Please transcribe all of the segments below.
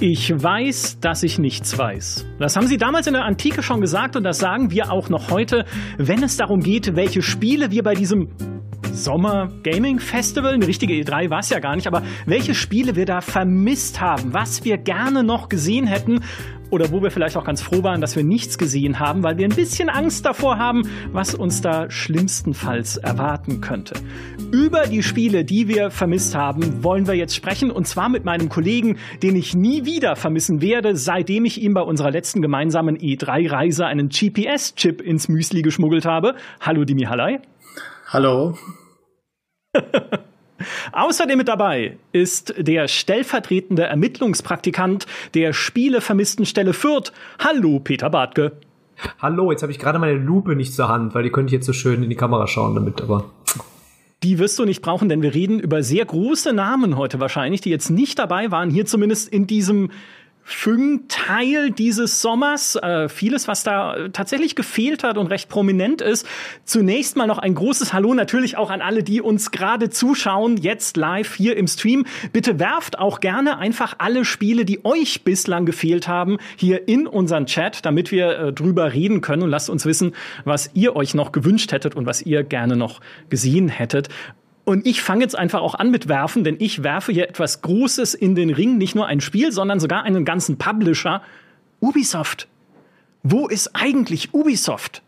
Ich weiß, dass ich nichts weiß. Das haben sie damals in der Antike schon gesagt und das sagen wir auch noch heute, wenn es darum geht, welche Spiele wir bei diesem Sommer Gaming Festival, eine richtige E3 war es ja gar nicht, aber welche Spiele wir da vermisst haben, was wir gerne noch gesehen hätten oder wo wir vielleicht auch ganz froh waren, dass wir nichts gesehen haben, weil wir ein bisschen Angst davor haben, was uns da schlimmstenfalls erwarten könnte. Über die Spiele, die wir vermisst haben, wollen wir jetzt sprechen und zwar mit meinem Kollegen, den ich nie wieder vermissen werde, seitdem ich ihm bei unserer letzten gemeinsamen E3-Reise einen GPS-Chip ins Müsli geschmuggelt habe. Hallo Dimi Hallei. Hallo. Außerdem mit dabei ist der stellvertretende Ermittlungspraktikant der Spielevermisstenstelle Fürth. Hallo, Peter Bartke. Hallo, jetzt habe ich gerade meine Lupe nicht zur Hand, weil die könnte ich jetzt so schön in die Kamera schauen damit, aber. Die wirst du nicht brauchen, denn wir reden über sehr große Namen heute wahrscheinlich, die jetzt nicht dabei waren, hier zumindest in diesem Füng-Teil dieses Sommers. Äh, vieles, was da tatsächlich gefehlt hat und recht prominent ist. Zunächst mal noch ein großes Hallo natürlich auch an alle, die uns gerade zuschauen, jetzt live hier im Stream. Bitte werft auch gerne einfach alle Spiele, die euch bislang gefehlt haben, hier in unseren Chat, damit wir äh, drüber reden können und lasst uns wissen, was ihr euch noch gewünscht hättet und was ihr gerne noch gesehen hättet. Und ich fange jetzt einfach auch an mit Werfen, denn ich werfe hier etwas Großes in den Ring. Nicht nur ein Spiel, sondern sogar einen ganzen Publisher. Ubisoft. Wo ist eigentlich Ubisoft?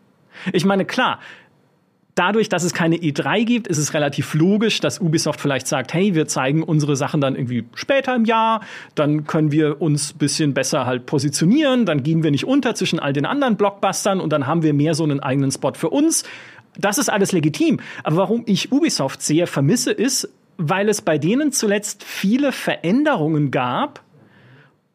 Ich meine, klar, dadurch, dass es keine E3 gibt, ist es relativ logisch, dass Ubisoft vielleicht sagt, hey, wir zeigen unsere Sachen dann irgendwie später im Jahr, dann können wir uns bisschen besser halt positionieren, dann gehen wir nicht unter zwischen all den anderen Blockbustern und dann haben wir mehr so einen eigenen Spot für uns. Das ist alles legitim. Aber warum ich Ubisoft sehr vermisse, ist, weil es bei denen zuletzt viele Veränderungen gab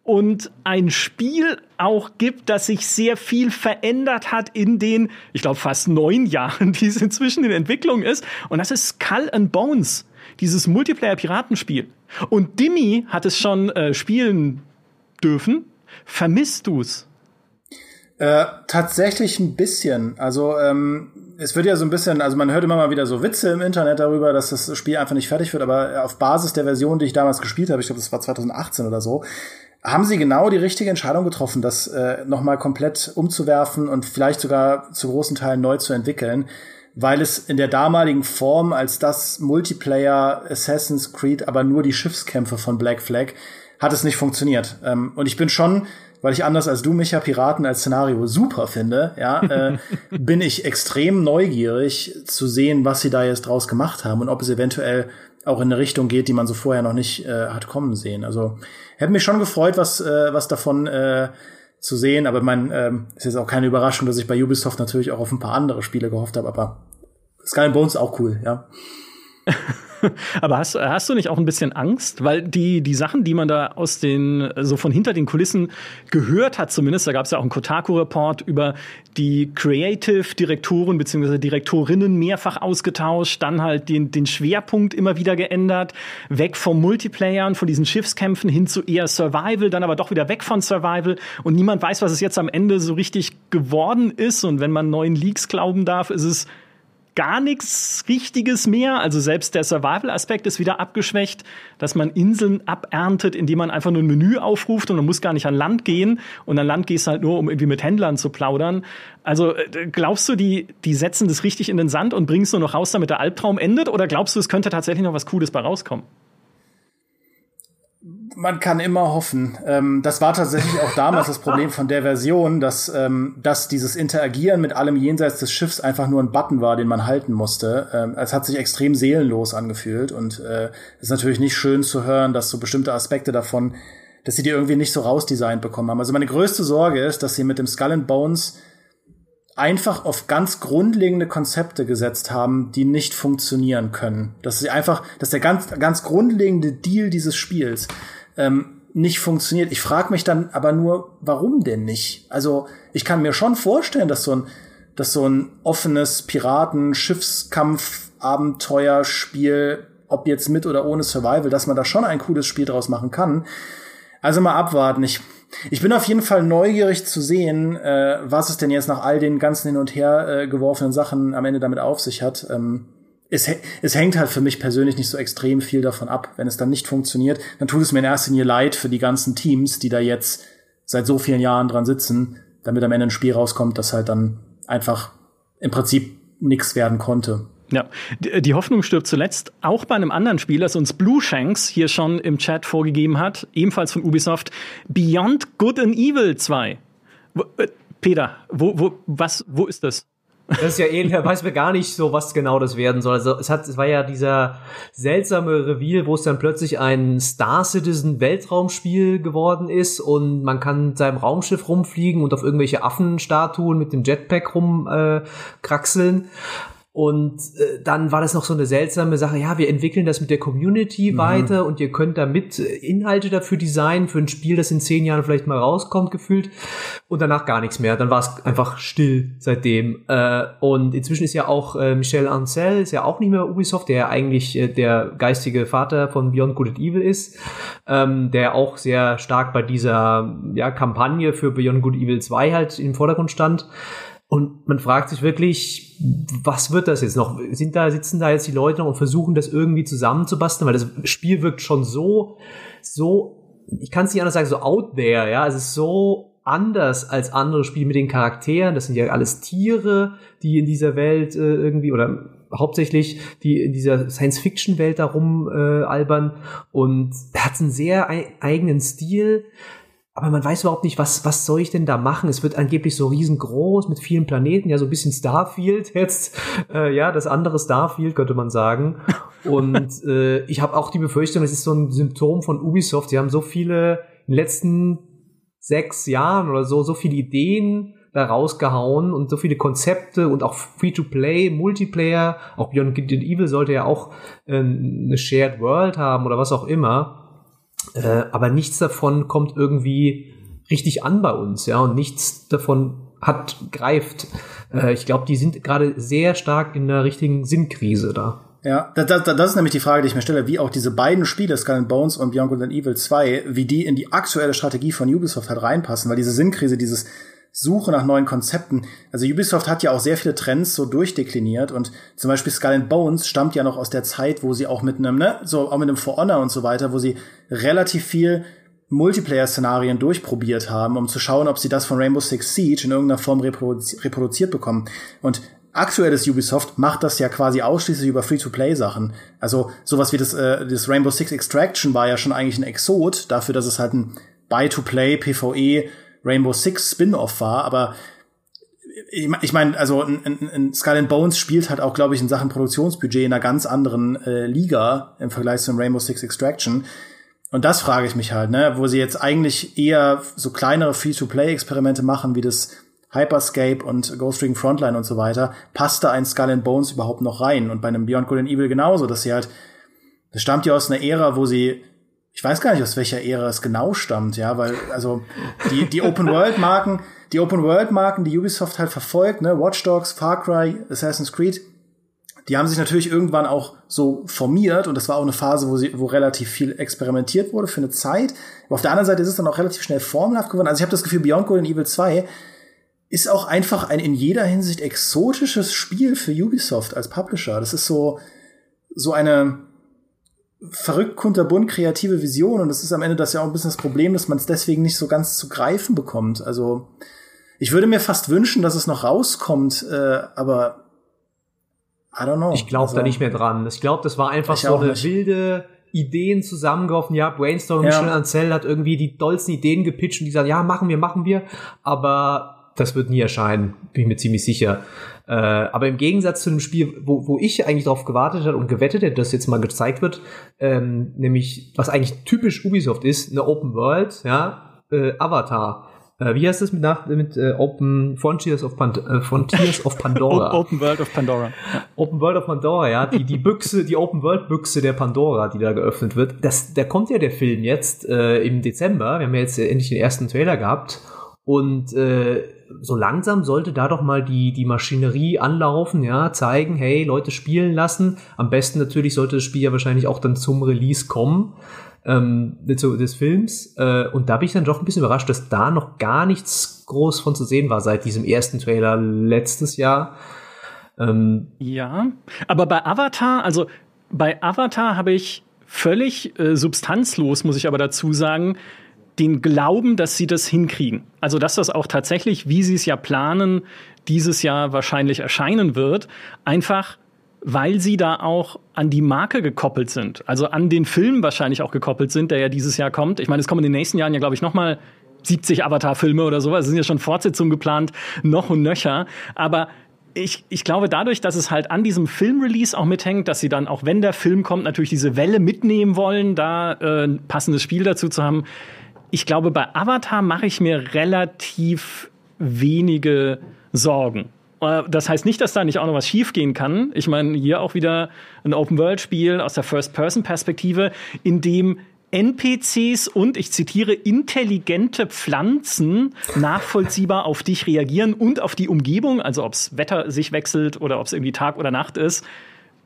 und ein Spiel auch gibt, das sich sehr viel verändert hat in den, ich glaube, fast neun Jahren, die es inzwischen in Entwicklung ist. Und das ist Skull and Bones, dieses Multiplayer-Piratenspiel. Und Dimmy hat es schon äh, spielen dürfen. Vermisst du's? Äh, tatsächlich ein bisschen. Also ähm, es wird ja so ein bisschen, also man hört immer mal wieder so Witze im Internet darüber, dass das Spiel einfach nicht fertig wird, aber auf Basis der Version, die ich damals gespielt habe, ich glaube, das war 2018 oder so, haben sie genau die richtige Entscheidung getroffen, das äh, nochmal komplett umzuwerfen und vielleicht sogar zu großen Teilen neu zu entwickeln, weil es in der damaligen Form als das Multiplayer Assassin's Creed, aber nur die Schiffskämpfe von Black Flag, hat es nicht funktioniert. Ähm, und ich bin schon weil ich anders als du, Micha, Piraten als Szenario super finde, ja, äh, bin ich extrem neugierig zu sehen, was sie da jetzt draus gemacht haben und ob es eventuell auch in eine Richtung geht, die man so vorher noch nicht äh, hat kommen sehen. Also hätte mich schon gefreut, was, äh, was davon äh, zu sehen, aber mein, ähm, ist jetzt auch keine Überraschung, dass ich bei Ubisoft natürlich auch auf ein paar andere Spiele gehofft habe, aber Sky Bones auch cool, ja. Aber hast, hast du nicht auch ein bisschen Angst? Weil die, die Sachen, die man da aus den, so von hinter den Kulissen gehört hat, zumindest, da gab es ja auch einen Kotaku-Report über die Creative-Direktoren bzw. Direktorinnen mehrfach ausgetauscht, dann halt den, den Schwerpunkt immer wieder geändert, weg vom Multiplayer und von diesen Schiffskämpfen hin zu eher Survival, dann aber doch wieder weg von Survival und niemand weiß, was es jetzt am Ende so richtig geworden ist und wenn man neuen Leaks glauben darf, ist es gar nichts Richtiges mehr. Also selbst der Survival-Aspekt ist wieder abgeschwächt, dass man Inseln aberntet, indem man einfach nur ein Menü aufruft und man muss gar nicht an Land gehen. Und an Land gehst du halt nur, um irgendwie mit Händlern zu plaudern. Also äh, glaubst du, die, die setzen das richtig in den Sand und bringst nur noch raus, damit der Albtraum endet? Oder glaubst du, es könnte tatsächlich noch was Cooles bei rauskommen? Man kann immer hoffen. Ähm, das war tatsächlich auch damals das Problem von der Version, dass, ähm, dass dieses Interagieren mit allem jenseits des Schiffs einfach nur ein Button war, den man halten musste. Ähm, es hat sich extrem seelenlos angefühlt und äh, ist natürlich nicht schön zu hören, dass so bestimmte Aspekte davon, dass sie die irgendwie nicht so rausdesignt bekommen haben. Also meine größte Sorge ist, dass sie mit dem Skull and Bones einfach auf ganz grundlegende Konzepte gesetzt haben, die nicht funktionieren können. Dass sie einfach, dass der ganz, ganz grundlegende Deal dieses Spiels ähm, nicht funktioniert. Ich frage mich dann aber nur, warum denn nicht? Also ich kann mir schon vorstellen, dass so ein, dass so ein offenes Piraten-Schiffskampf-Abenteuerspiel, ob jetzt mit oder ohne Survival, dass man da schon ein cooles Spiel draus machen kann. Also mal abwarten. Ich, ich bin auf jeden Fall neugierig zu sehen, äh, was es denn jetzt nach all den ganzen hin und her äh, geworfenen Sachen am Ende damit auf sich hat. Ähm, es, es hängt halt für mich persönlich nicht so extrem viel davon ab. Wenn es dann nicht funktioniert, dann tut es mir in erster Linie leid für die ganzen Teams, die da jetzt seit so vielen Jahren dran sitzen, damit am Ende ein Spiel rauskommt, das halt dann einfach im Prinzip nichts werden konnte. Ja, die Hoffnung stirbt zuletzt auch bei einem anderen Spiel, das uns Blue Shanks hier schon im Chat vorgegeben hat, ebenfalls von Ubisoft, Beyond Good and Evil 2. Äh, Peter, wo, wo, was, wo ist das? Das ist ja ähnlich, weiß mir gar nicht so, was genau das werden soll. Also es hat, es war ja dieser seltsame Reveal, wo es dann plötzlich ein Star Citizen Weltraumspiel geworden ist und man kann mit seinem Raumschiff rumfliegen und auf irgendwelche Affenstatuen mit dem Jetpack rumkraxeln. Äh, und äh, dann war das noch so eine seltsame Sache, ja, wir entwickeln das mit der Community mhm. weiter und ihr könnt damit äh, Inhalte dafür designen, für ein Spiel, das in zehn Jahren vielleicht mal rauskommt, gefühlt. Und danach gar nichts mehr. Dann war es einfach still seitdem. Äh, und inzwischen ist ja auch äh, Michel Ancel, ist ja auch nicht mehr Ubisoft, der ja eigentlich äh, der geistige Vater von Beyond Good and Evil ist, ähm, der auch sehr stark bei dieser ja, Kampagne für Beyond Good and Evil 2 halt im Vordergrund stand. Und man fragt sich wirklich, was wird das jetzt noch? Sind da, sitzen da jetzt die Leute noch und versuchen das irgendwie zusammenzubasteln? Weil das Spiel wirkt schon so, so, ich kann es nicht anders sagen, so out there, ja. Es ist so anders als andere Spiele mit den Charakteren. Das sind ja alles Tiere, die in dieser Welt äh, irgendwie oder hauptsächlich die in dieser Science-Fiction-Welt darum äh, albern und hat einen sehr eigenen Stil aber man weiß überhaupt nicht, was, was soll ich denn da machen? Es wird angeblich so riesengroß mit vielen Planeten, ja, so ein bisschen Starfield jetzt, äh, ja, das andere Starfield könnte man sagen. Und äh, ich habe auch die Befürchtung, es ist so ein Symptom von Ubisoft. Sie haben so viele in den letzten sechs Jahren oder so, so viele Ideen da rausgehauen und so viele Konzepte und auch Free-to-Play, Multiplayer, auch Beyond Good and Evil sollte ja auch äh, eine Shared World haben oder was auch immer. Äh, aber nichts davon kommt irgendwie richtig an bei uns, ja, und nichts davon hat, greift. Äh, ich glaube, die sind gerade sehr stark in der richtigen Sinnkrise da. Ja, das, das, das ist nämlich die Frage, die ich mir stelle, wie auch diese beiden Spiele, Skull and Bones und Beyond Good and Evil 2, wie die in die aktuelle Strategie von Ubisoft halt reinpassen, weil diese Sinnkrise, dieses Suche nach neuen Konzepten. Also Ubisoft hat ja auch sehr viele Trends so durchdekliniert und zum Beispiel Skull and Bones stammt ja noch aus der Zeit, wo sie auch mit einem, ne, so auch mit einem For Honor und so weiter, wo sie relativ viel Multiplayer-Szenarien durchprobiert haben, um zu schauen, ob sie das von Rainbow Six Siege in irgendeiner Form reproduzi reproduziert bekommen. Und aktuelles Ubisoft macht das ja quasi ausschließlich über Free-to-Play-Sachen. Also sowas wie das, äh, das Rainbow Six Extraction war ja schon eigentlich ein Exot dafür, dass es halt ein Buy-to-Play PvE Rainbow Six Spin-off war, aber ich meine, also ein, ein, ein Skull and Bones spielt halt auch, glaube ich, in Sachen Produktionsbudget in einer ganz anderen äh, Liga im Vergleich zu Rainbow Six Extraction. Und das frage ich mich halt, ne, wo sie jetzt eigentlich eher so kleinere Free-to-Play-Experimente machen, wie das Hyperscape und Ghost Ring Frontline und so weiter, passt da ein Skull and Bones überhaupt noch rein? Und bei einem Beyond Good and Evil genauso, dass sie halt, das stammt ja aus einer Ära, wo sie ich weiß gar nicht, aus welcher Ära es genau stammt, ja, weil, also, die, die Open-World-Marken, die Open-World-Marken, die Ubisoft halt verfolgt, ne, Watch Dogs, Far Cry, Assassin's Creed, die haben sich natürlich irgendwann auch so formiert und das war auch eine Phase, wo, sie, wo relativ viel experimentiert wurde für eine Zeit. Aber auf der anderen Seite ist es dann auch relativ schnell formelhaft geworden. Also ich habe das Gefühl, Beyond Good and Evil 2 ist auch einfach ein in jeder Hinsicht exotisches Spiel für Ubisoft als Publisher. Das ist so, so eine, verrückt kunterbunt kreative Vision und das ist am Ende das ja auch ein bisschen das Problem, dass man es deswegen nicht so ganz zu greifen bekommt. Also ich würde mir fast wünschen, dass es noch rauskommt, äh, aber I don't know. Ich glaube also, da nicht mehr dran. Ich glaube, das war einfach so eine nicht. wilde Ideen zusammengeworfen. Ja, Brainstorming, ja. Michel Ancel hat irgendwie die dollsten Ideen gepitcht und die sagen, ja, machen wir, machen wir. Aber das wird nie erscheinen, bin ich mir ziemlich sicher. Äh, aber im Gegensatz zu einem Spiel, wo, wo ich eigentlich darauf gewartet habe und gewettet hätte, dass jetzt mal gezeigt wird, ähm, nämlich was eigentlich typisch Ubisoft ist, eine Open World, ja, äh, Avatar. Äh, wie heißt das mit, nach, mit äh, Open Frontiers of, Pand äh, Frontiers of Pandora? Open World of Pandora. Open World of Pandora, ja, die die Büchse, die Open World Büchse der Pandora, die da geöffnet wird. Das, da kommt ja der Film jetzt äh, im Dezember. Wir haben ja jetzt endlich den ersten Trailer gehabt und äh, so langsam sollte da doch mal die, die Maschinerie anlaufen, ja, zeigen, hey, Leute spielen lassen. Am besten natürlich sollte das Spiel ja wahrscheinlich auch dann zum Release kommen ähm, des Films. Äh, und da bin ich dann doch ein bisschen überrascht, dass da noch gar nichts groß von zu sehen war seit diesem ersten Trailer letztes Jahr. Ähm, ja, aber bei Avatar, also bei Avatar habe ich völlig äh, substanzlos, muss ich aber dazu sagen, den Glauben, dass sie das hinkriegen. Also, dass das auch tatsächlich, wie sie es ja planen, dieses Jahr wahrscheinlich erscheinen wird, einfach weil sie da auch an die Marke gekoppelt sind. Also an den Film wahrscheinlich auch gekoppelt sind, der ja dieses Jahr kommt. Ich meine, es kommen in den nächsten Jahren ja, glaube ich, noch mal 70 Avatar-Filme oder sowas. Es sind ja schon Fortsetzungen geplant, noch und nöcher. Aber ich, ich glaube, dadurch, dass es halt an diesem Filmrelease auch mithängt, dass sie dann, auch wenn der Film kommt, natürlich diese Welle mitnehmen wollen, da äh, ein passendes Spiel dazu zu haben. Ich glaube, bei Avatar mache ich mir relativ wenige Sorgen. Äh, das heißt nicht, dass da nicht auch noch was schiefgehen kann. Ich meine, hier auch wieder ein Open-World-Spiel aus der First-Person-Perspektive, in dem NPCs und, ich zitiere, intelligente Pflanzen nachvollziehbar auf dich reagieren und auf die Umgebung, also ob's Wetter sich wechselt oder ob's irgendwie Tag oder Nacht ist.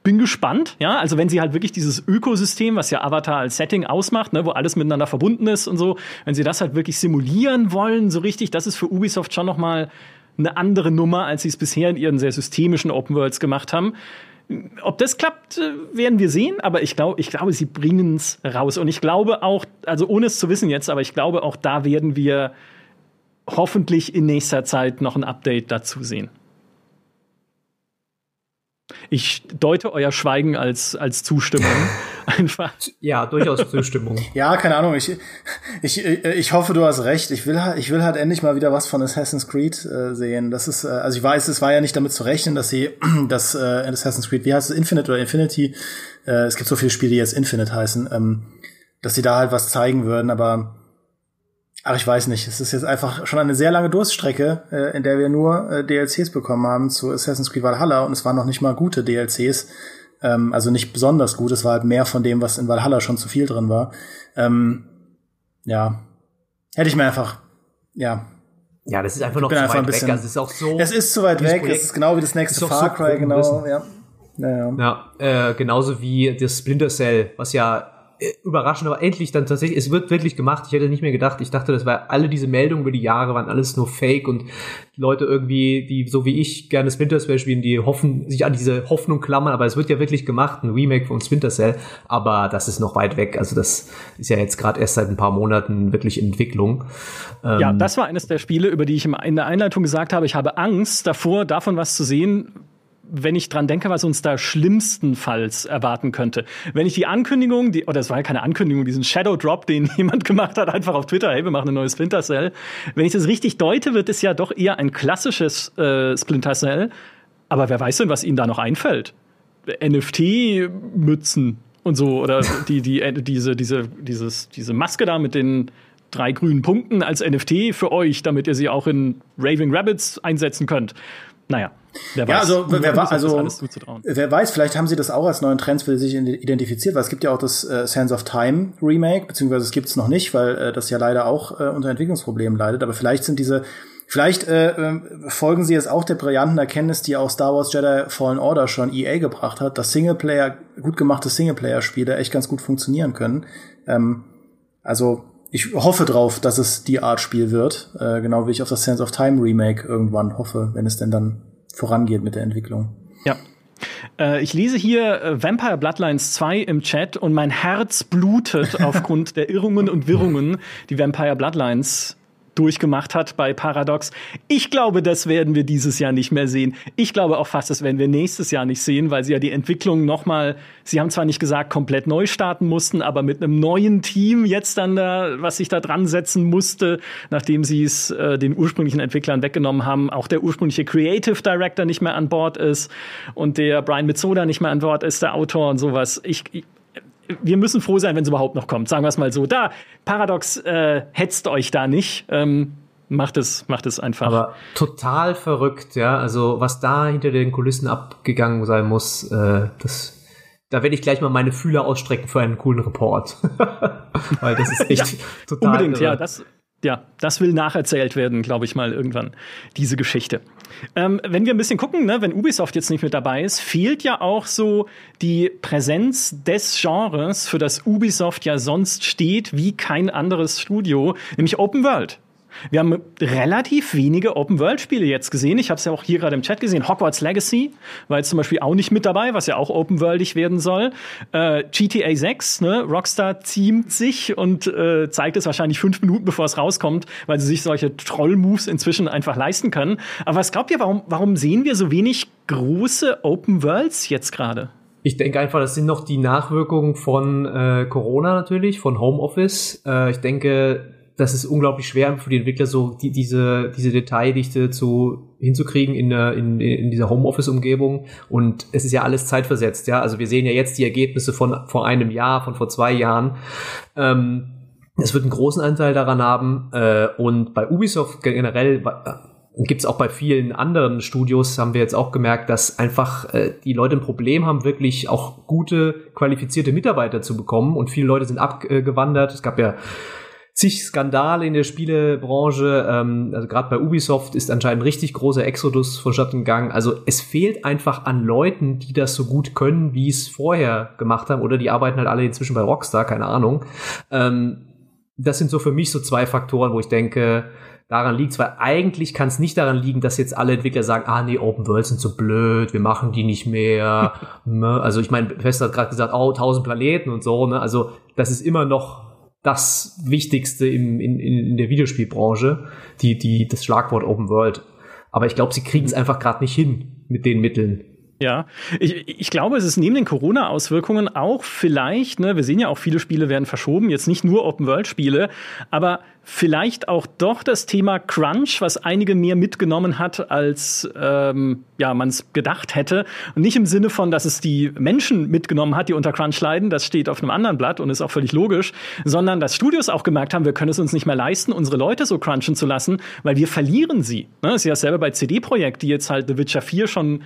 Bin gespannt, ja, also wenn sie halt wirklich dieses Ökosystem, was ja Avatar als Setting ausmacht, ne, wo alles miteinander verbunden ist und so, wenn sie das halt wirklich simulieren wollen, so richtig, das ist für Ubisoft schon noch mal eine andere Nummer, als sie es bisher in ihren sehr systemischen Open Worlds gemacht haben. Ob das klappt, äh, werden wir sehen, aber ich glaube, ich glaube, sie bringen es raus. Und ich glaube auch, also ohne es zu wissen jetzt, aber ich glaube, auch da werden wir hoffentlich in nächster Zeit noch ein Update dazu sehen. Ich deute euer Schweigen als, als Zustimmung. Einfach. Ja, durchaus Zustimmung. ja, keine Ahnung. Ich, ich, ich hoffe, du hast recht. Ich will, halt, ich will halt endlich mal wieder was von Assassin's Creed äh, sehen. Das ist, äh, also ich weiß, es war ja nicht damit zu rechnen, dass sie das äh, Assassin's Creed, wie heißt es, Infinite oder Infinity, äh, es gibt so viele Spiele, die jetzt Infinite heißen, ähm, dass sie da halt was zeigen würden, aber Ach, ich weiß nicht. Es ist jetzt einfach schon eine sehr lange Durststrecke, äh, in der wir nur äh, DLCs bekommen haben zu Assassin's Creed Valhalla und es waren noch nicht mal gute DLCs. Ähm, also nicht besonders gut. Es war halt mehr von dem, was in Valhalla schon zu viel drin war. Ähm, ja. Hätte ich mir einfach, ja. Ja, das ist einfach noch zu einfach weit bisschen, weg. Also es ist auch so. Es ist zu weit weg. Projekt es ist genau wie das nächste Far Cry, so genau. Ja. Ja, ja. äh, genauso wie das Splinter Cell, was ja überraschend, aber endlich dann tatsächlich, es wird wirklich gemacht. Ich hätte nicht mehr gedacht. Ich dachte, das war alle diese Meldungen über die Jahre waren alles nur Fake und Leute irgendwie, die so wie ich gerne Splinter Cell spielen, die hoffen, sich an diese Hoffnung klammern, aber es wird ja wirklich gemacht, ein Remake von Splinter Cell, aber das ist noch weit weg. Also das ist ja jetzt gerade erst seit ein paar Monaten wirklich Entwicklung. Ja, ähm, das war eines der Spiele, über die ich in der Einleitung gesagt habe, ich habe Angst davor, davon was zu sehen, wenn ich dran denke, was uns da schlimmstenfalls erwarten könnte. Wenn ich die Ankündigung, die, oder es war ja keine Ankündigung, diesen Shadow Drop, den jemand gemacht hat, einfach auf Twitter, hey, wir machen ein neues Splinter Cell. Wenn ich das richtig deute, wird es ja doch eher ein klassisches äh, Splinter Cell. Aber wer weiß denn, was ihnen da noch einfällt? NFT-Mützen und so, oder die, die, äh, diese, diese, dieses, diese Maske da mit den drei grünen Punkten als NFT für euch, damit ihr sie auch in Raving Rabbits einsetzen könnt. Naja. Wer weiß. Ja, also, wer, war, also wer weiß, vielleicht haben sie das auch als neuen Trend für sich identifiziert, weil es gibt ja auch das äh, Sands of Time Remake, beziehungsweise es gibt es noch nicht, weil äh, das ja leider auch äh, unter Entwicklungsproblemen leidet. Aber vielleicht sind diese, vielleicht äh, äh, folgen sie jetzt auch der brillanten Erkenntnis, die auch Star Wars Jedi Fallen Order schon EA gebracht hat, dass Singleplayer, gut gemachte Singleplayer-Spiele echt ganz gut funktionieren können. Ähm, also ich hoffe drauf, dass es die Art Spiel wird, äh, genau wie ich auf das Sands of Time Remake irgendwann hoffe, wenn es denn dann vorangeht mit der Entwicklung. Ja. Äh, ich lese hier äh, Vampire Bloodlines 2 im Chat und mein Herz blutet aufgrund der Irrungen und Wirrungen, die Vampire Bloodlines durchgemacht hat bei Paradox. Ich glaube, das werden wir dieses Jahr nicht mehr sehen. Ich glaube auch fast, das werden wir nächstes Jahr nicht sehen, weil sie ja die Entwicklung noch mal, sie haben zwar nicht gesagt, komplett neu starten mussten, aber mit einem neuen Team jetzt dann da, was sich da dran setzen musste, nachdem sie es äh, den ursprünglichen Entwicklern weggenommen haben, auch der ursprüngliche Creative Director nicht mehr an Bord ist und der Brian Mitsoda nicht mehr an Bord ist, der Autor und sowas. Ich, ich wir müssen froh sein, wenn es überhaupt noch kommt. Sagen wir es mal so. Da, Paradox äh, hetzt euch da nicht. Ähm, macht es, macht es einfach. Aber total verrückt, ja. Also was da hinter den Kulissen abgegangen sein muss, äh, das, da werde ich gleich mal meine Fühler ausstrecken für einen coolen Report. Weil das ist echt ja, total. Unbedingt, irre. ja. Das, ja, das will nacherzählt werden, glaube ich mal irgendwann, diese Geschichte. Ähm, wenn wir ein bisschen gucken, ne, wenn Ubisoft jetzt nicht mit dabei ist, fehlt ja auch so die Präsenz des Genres, für das Ubisoft ja sonst steht, wie kein anderes Studio, nämlich Open World. Wir haben relativ wenige Open-World-Spiele jetzt gesehen. Ich habe es ja auch hier gerade im Chat gesehen. Hogwarts Legacy war jetzt zum Beispiel auch nicht mit dabei, was ja auch open-worldig werden soll. Äh, GTA 6, ne? Rockstar ziemt sich und äh, zeigt es wahrscheinlich fünf Minuten, bevor es rauskommt, weil sie sich solche Troll-Moves inzwischen einfach leisten können. Aber was glaubt ihr, warum, warum sehen wir so wenig große Open-Worlds jetzt gerade? Ich denke einfach, das sind noch die Nachwirkungen von äh, Corona natürlich, von Homeoffice. Äh, ich denke, das ist unglaublich schwer für die Entwickler, so die, diese, diese Detaildichte zu, hinzukriegen in, der, in, in dieser Homeoffice-Umgebung. Und es ist ja alles zeitversetzt, ja. Also wir sehen ja jetzt die Ergebnisse von vor einem Jahr, von vor zwei Jahren. Ähm, es wird einen großen Anteil daran haben. Äh, und bei Ubisoft generell äh, gibt es auch bei vielen anderen Studios, haben wir jetzt auch gemerkt, dass einfach äh, die Leute ein Problem haben, wirklich auch gute, qualifizierte Mitarbeiter zu bekommen. Und viele Leute sind abgewandert. Es gab ja zig Skandale in der Spielebranche. Ähm, also gerade bei Ubisoft ist anscheinend ein richtig großer Exodus vonstatten gegangen. Also es fehlt einfach an Leuten, die das so gut können, wie es vorher gemacht haben. Oder die arbeiten halt alle inzwischen bei Rockstar, keine Ahnung. Ähm, das sind so für mich so zwei Faktoren, wo ich denke, daran liegt weil eigentlich kann es nicht daran liegen, dass jetzt alle Entwickler sagen, ah nee, Open World sind so blöd, wir machen die nicht mehr. Ne? also ich meine, Bethesda hat gerade gesagt, oh, tausend Planeten und so, ne? Also das ist immer noch das Wichtigste im, in, in der Videospielbranche, die, die, das Schlagwort Open World. Aber ich glaube, sie kriegen es einfach gerade nicht hin mit den Mitteln. Ja, ich, ich glaube, es ist neben den Corona-Auswirkungen auch vielleicht, ne, wir sehen ja auch, viele Spiele werden verschoben, jetzt nicht nur Open-World-Spiele, aber vielleicht auch doch das Thema Crunch, was einige mehr mitgenommen hat, als ähm, ja, man es gedacht hätte. Und nicht im Sinne von, dass es die Menschen mitgenommen hat, die unter Crunch leiden, das steht auf einem anderen Blatt und ist auch völlig logisch, sondern dass Studios auch gemerkt haben, wir können es uns nicht mehr leisten, unsere Leute so crunchen zu lassen, weil wir verlieren sie. Ne, das ist ja dasselbe bei CD-Projekt, die jetzt halt The Witcher 4 schon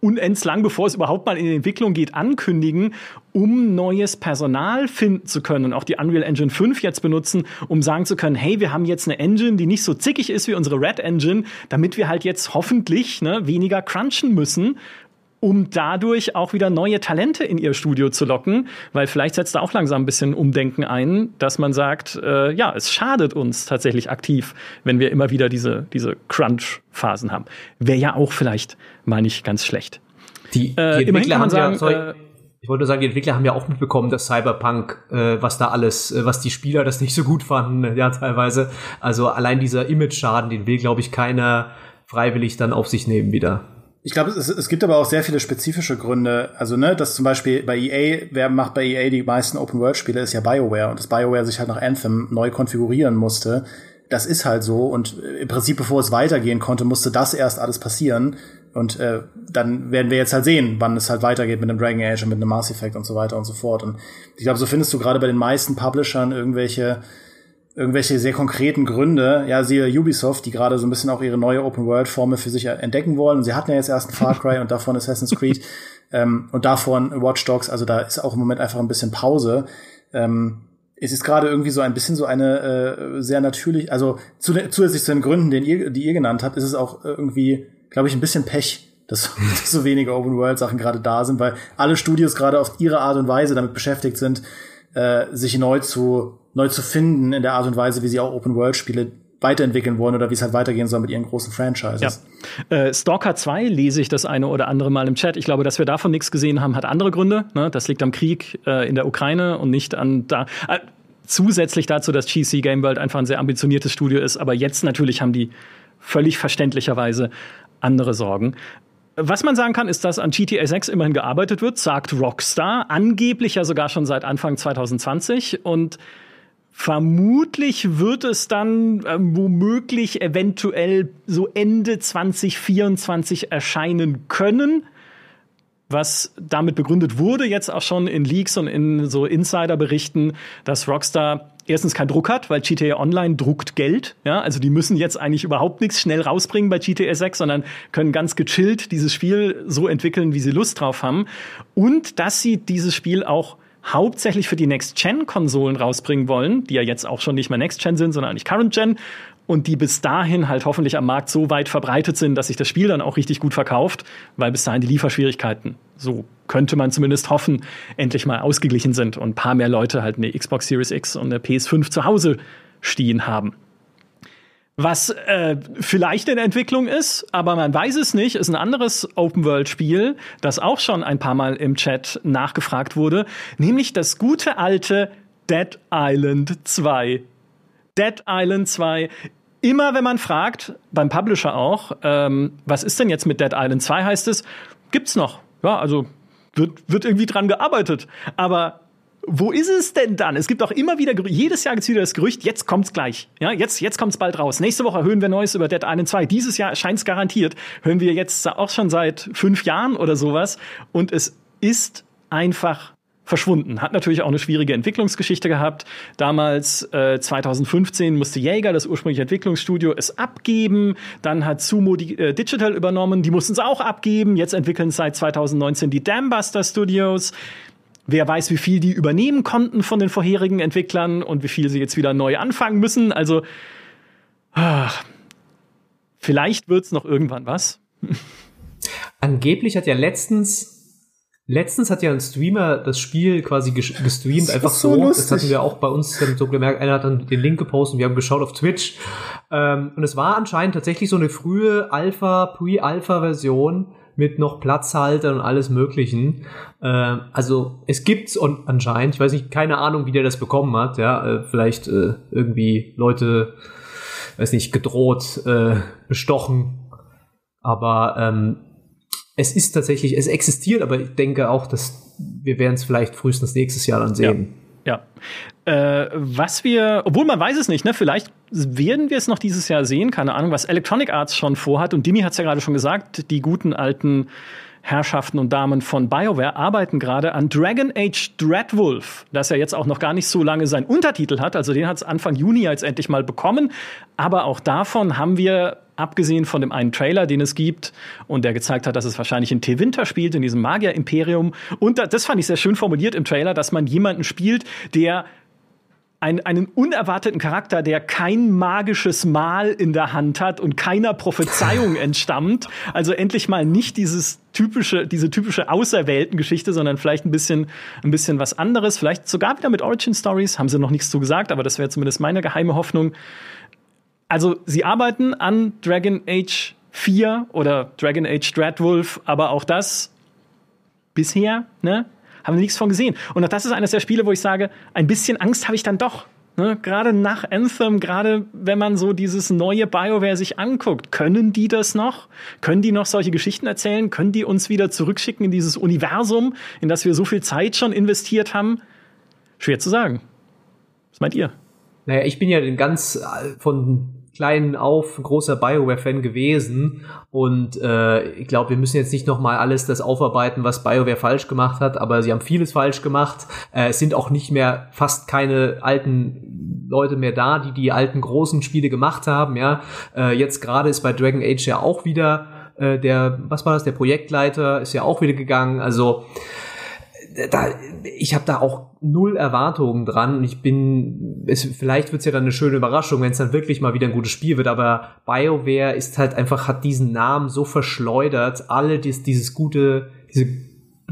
unends lang, bevor es überhaupt mal in die Entwicklung geht, ankündigen, um neues Personal finden zu können und auch die Unreal Engine 5 jetzt benutzen, um sagen zu können, hey, wir haben jetzt eine Engine, die nicht so zickig ist wie unsere Red Engine, damit wir halt jetzt hoffentlich ne, weniger crunchen müssen um dadurch auch wieder neue Talente in ihr Studio zu locken, weil vielleicht setzt da auch langsam ein bisschen Umdenken ein, dass man sagt, äh, ja, es schadet uns tatsächlich aktiv, wenn wir immer wieder diese, diese Crunch-Phasen haben. Wäre ja auch vielleicht mal nicht ganz schlecht. Die, die äh, immerhin kann man sagen, ja, sorry, äh, ich wollte nur sagen, die Entwickler haben ja auch mitbekommen, dass Cyberpunk, äh, was da alles, äh, was die Spieler das nicht so gut fanden, ja, teilweise. Also allein dieser Image-Schaden, den will, glaube ich, keiner freiwillig dann auf sich nehmen wieder. Ich glaube, es, es gibt aber auch sehr viele spezifische Gründe. Also, ne, dass zum Beispiel bei EA, wer macht bei EA die meisten Open-World-Spiele, ist ja BioWare. Und dass BioWare sich halt nach Anthem neu konfigurieren musste. Das ist halt so. Und im Prinzip, bevor es weitergehen konnte, musste das erst alles passieren. Und äh, dann werden wir jetzt halt sehen, wann es halt weitergeht mit einem Dragon Age und mit einem Mass Effect und so weiter und so fort. Und ich glaube, so findest du gerade bei den meisten Publishern irgendwelche irgendwelche sehr konkreten Gründe, ja, siehe Ubisoft, die gerade so ein bisschen auch ihre neue Open-World-Formel für sich entdecken wollen. Und sie hatten ja jetzt erst ein Far Cry und davon Assassin's Creed ähm, und davon Watch Dogs, also da ist auch im Moment einfach ein bisschen Pause. Ähm, es ist gerade irgendwie so ein bisschen so eine äh, sehr natürlich, also zu, zusätzlich zu den Gründen, den ihr, die ihr genannt habt, ist es auch irgendwie, glaube ich, ein bisschen Pech, dass, dass so wenige Open-World-Sachen gerade da sind, weil alle Studios gerade auf ihre Art und Weise damit beschäftigt sind, äh, sich neu zu neu zu finden in der Art und Weise, wie sie auch Open-World-Spiele weiterentwickeln wollen oder wie es halt weitergehen soll mit ihren großen Franchises. Ja. Äh, Stalker 2 lese ich das eine oder andere Mal im Chat. Ich glaube, dass wir davon nichts gesehen haben, hat andere Gründe. Ne? Das liegt am Krieg äh, in der Ukraine und nicht an da. Äh, zusätzlich dazu, dass GC Game World einfach ein sehr ambitioniertes Studio ist, aber jetzt natürlich haben die völlig verständlicherweise andere Sorgen. Was man sagen kann, ist, dass an GTA 6 immerhin gearbeitet wird, sagt Rockstar, angeblich ja sogar schon seit Anfang 2020 und Vermutlich wird es dann äh, womöglich eventuell so Ende 2024 erscheinen können, was damit begründet wurde, jetzt auch schon in Leaks und in so Insider-Berichten, dass Rockstar erstens keinen Druck hat, weil GTA Online druckt Geld. Ja, also die müssen jetzt eigentlich überhaupt nichts schnell rausbringen bei GTA 6, sondern können ganz gechillt dieses Spiel so entwickeln, wie sie Lust drauf haben. Und dass sie dieses Spiel auch hauptsächlich für die Next-Gen-Konsolen rausbringen wollen, die ja jetzt auch schon nicht mehr Next-Gen sind, sondern eigentlich Current-Gen und die bis dahin halt hoffentlich am Markt so weit verbreitet sind, dass sich das Spiel dann auch richtig gut verkauft, weil bis dahin die Lieferschwierigkeiten, so könnte man zumindest hoffen, endlich mal ausgeglichen sind und ein paar mehr Leute halt eine Xbox Series X und eine PS5 zu Hause stehen haben. Was äh, vielleicht in Entwicklung ist, aber man weiß es nicht, ist ein anderes Open-World-Spiel, das auch schon ein paar Mal im Chat nachgefragt wurde, nämlich das gute alte Dead Island 2. Dead Island 2. Immer wenn man fragt, beim Publisher auch, ähm, was ist denn jetzt mit Dead Island 2, heißt es, gibt's noch. Ja, also wird, wird irgendwie dran gearbeitet. Aber wo ist es denn dann? Es gibt auch immer wieder, jedes Jahr gibt es wieder das Gerücht, jetzt kommt's gleich. Ja, jetzt, jetzt kommt's bald raus. Nächste Woche hören wir Neues über Dead Island 2. Dieses Jahr erscheint's garantiert. Hören wir jetzt auch schon seit fünf Jahren oder sowas. Und es ist einfach verschwunden. Hat natürlich auch eine schwierige Entwicklungsgeschichte gehabt. Damals, äh, 2015, musste Jäger, das ursprüngliche Entwicklungsstudio, es abgeben. Dann hat Sumo die, äh, Digital übernommen. Die mussten es auch abgeben. Jetzt entwickeln seit 2019 die Dambuster Studios. Wer weiß, wie viel die übernehmen konnten von den vorherigen Entwicklern und wie viel sie jetzt wieder neu anfangen müssen. Also, ach, vielleicht wird's noch irgendwann was. Angeblich hat ja letztens Letztens hat ja ein Streamer das Spiel quasi gestreamt, einfach so. so das hatten wir auch bei uns so gemerkt. Einer hat dann den Link gepostet und wir haben geschaut auf Twitch. Ähm, und es war anscheinend tatsächlich so eine frühe Alpha, Pre-Alpha-Version mit noch Platzhalter und alles Möglichen. Äh, also es gibt's und anscheinend, ich weiß nicht, keine Ahnung, wie der das bekommen hat. Ja, äh, vielleicht äh, irgendwie Leute, weiß nicht, gedroht, äh, bestochen. Aber ähm, es ist tatsächlich, es existiert, aber ich denke auch, dass wir werden es vielleicht frühestens nächstes Jahr dann sehen. Ja. Ja. Äh, was wir, obwohl man weiß es nicht, ne? Vielleicht werden wir es noch dieses Jahr sehen, keine Ahnung, was Electronic Arts schon vorhat. Und Dimi hat es ja gerade schon gesagt, die guten alten Herrschaften und Damen von BioWare arbeiten gerade an Dragon Age Dreadwolf, das ja jetzt auch noch gar nicht so lange seinen Untertitel hat. Also den hat es Anfang Juni jetzt endlich mal bekommen. Aber auch davon haben wir, abgesehen von dem einen Trailer, den es gibt und der gezeigt hat, dass es wahrscheinlich in T-Winter spielt, in diesem Magier-Imperium. Und das fand ich sehr schön formuliert im Trailer, dass man jemanden spielt, der ein, einen unerwarteten Charakter, der kein magisches Mal in der Hand hat und keiner Prophezeiung entstammt. Also endlich mal nicht dieses typische, diese typische Auserwählten-Geschichte, sondern vielleicht ein bisschen, ein bisschen was anderes. Vielleicht sogar wieder mit Origin Stories. Haben sie noch nichts zu gesagt, aber das wäre zumindest meine geheime Hoffnung. Also, sie arbeiten an Dragon Age 4 oder Dragon Age Dreadwolf, aber auch das bisher, ne? Haben wir nichts von gesehen. Und auch das ist eines der Spiele, wo ich sage, ein bisschen Angst habe ich dann doch. Ne, gerade nach Anthem, gerade wenn man so dieses neue BioWare sich anguckt, können die das noch? Können die noch solche Geschichten erzählen? Können die uns wieder zurückschicken in dieses Universum, in das wir so viel Zeit schon investiert haben? Schwer zu sagen. Was meint ihr? Naja, ich bin ja ganz äh, von kleinen auf großer BioWare-Fan gewesen und äh, ich glaube, wir müssen jetzt nicht noch mal alles das aufarbeiten, was BioWare falsch gemacht hat, aber sie haben vieles falsch gemacht. Äh, es sind auch nicht mehr fast keine alten Leute mehr da, die die alten großen Spiele gemacht haben. Ja, äh, jetzt gerade ist bei Dragon Age ja auch wieder äh, der, was war das, der Projektleiter ist ja auch wieder gegangen. Also da, ich habe da auch null Erwartungen dran und ich bin, es, vielleicht wird's ja dann eine schöne Überraschung, wenn es dann wirklich mal wieder ein gutes Spiel wird, aber BioWare ist halt einfach, hat diesen Namen so verschleudert, alle dies, dieses gute, diese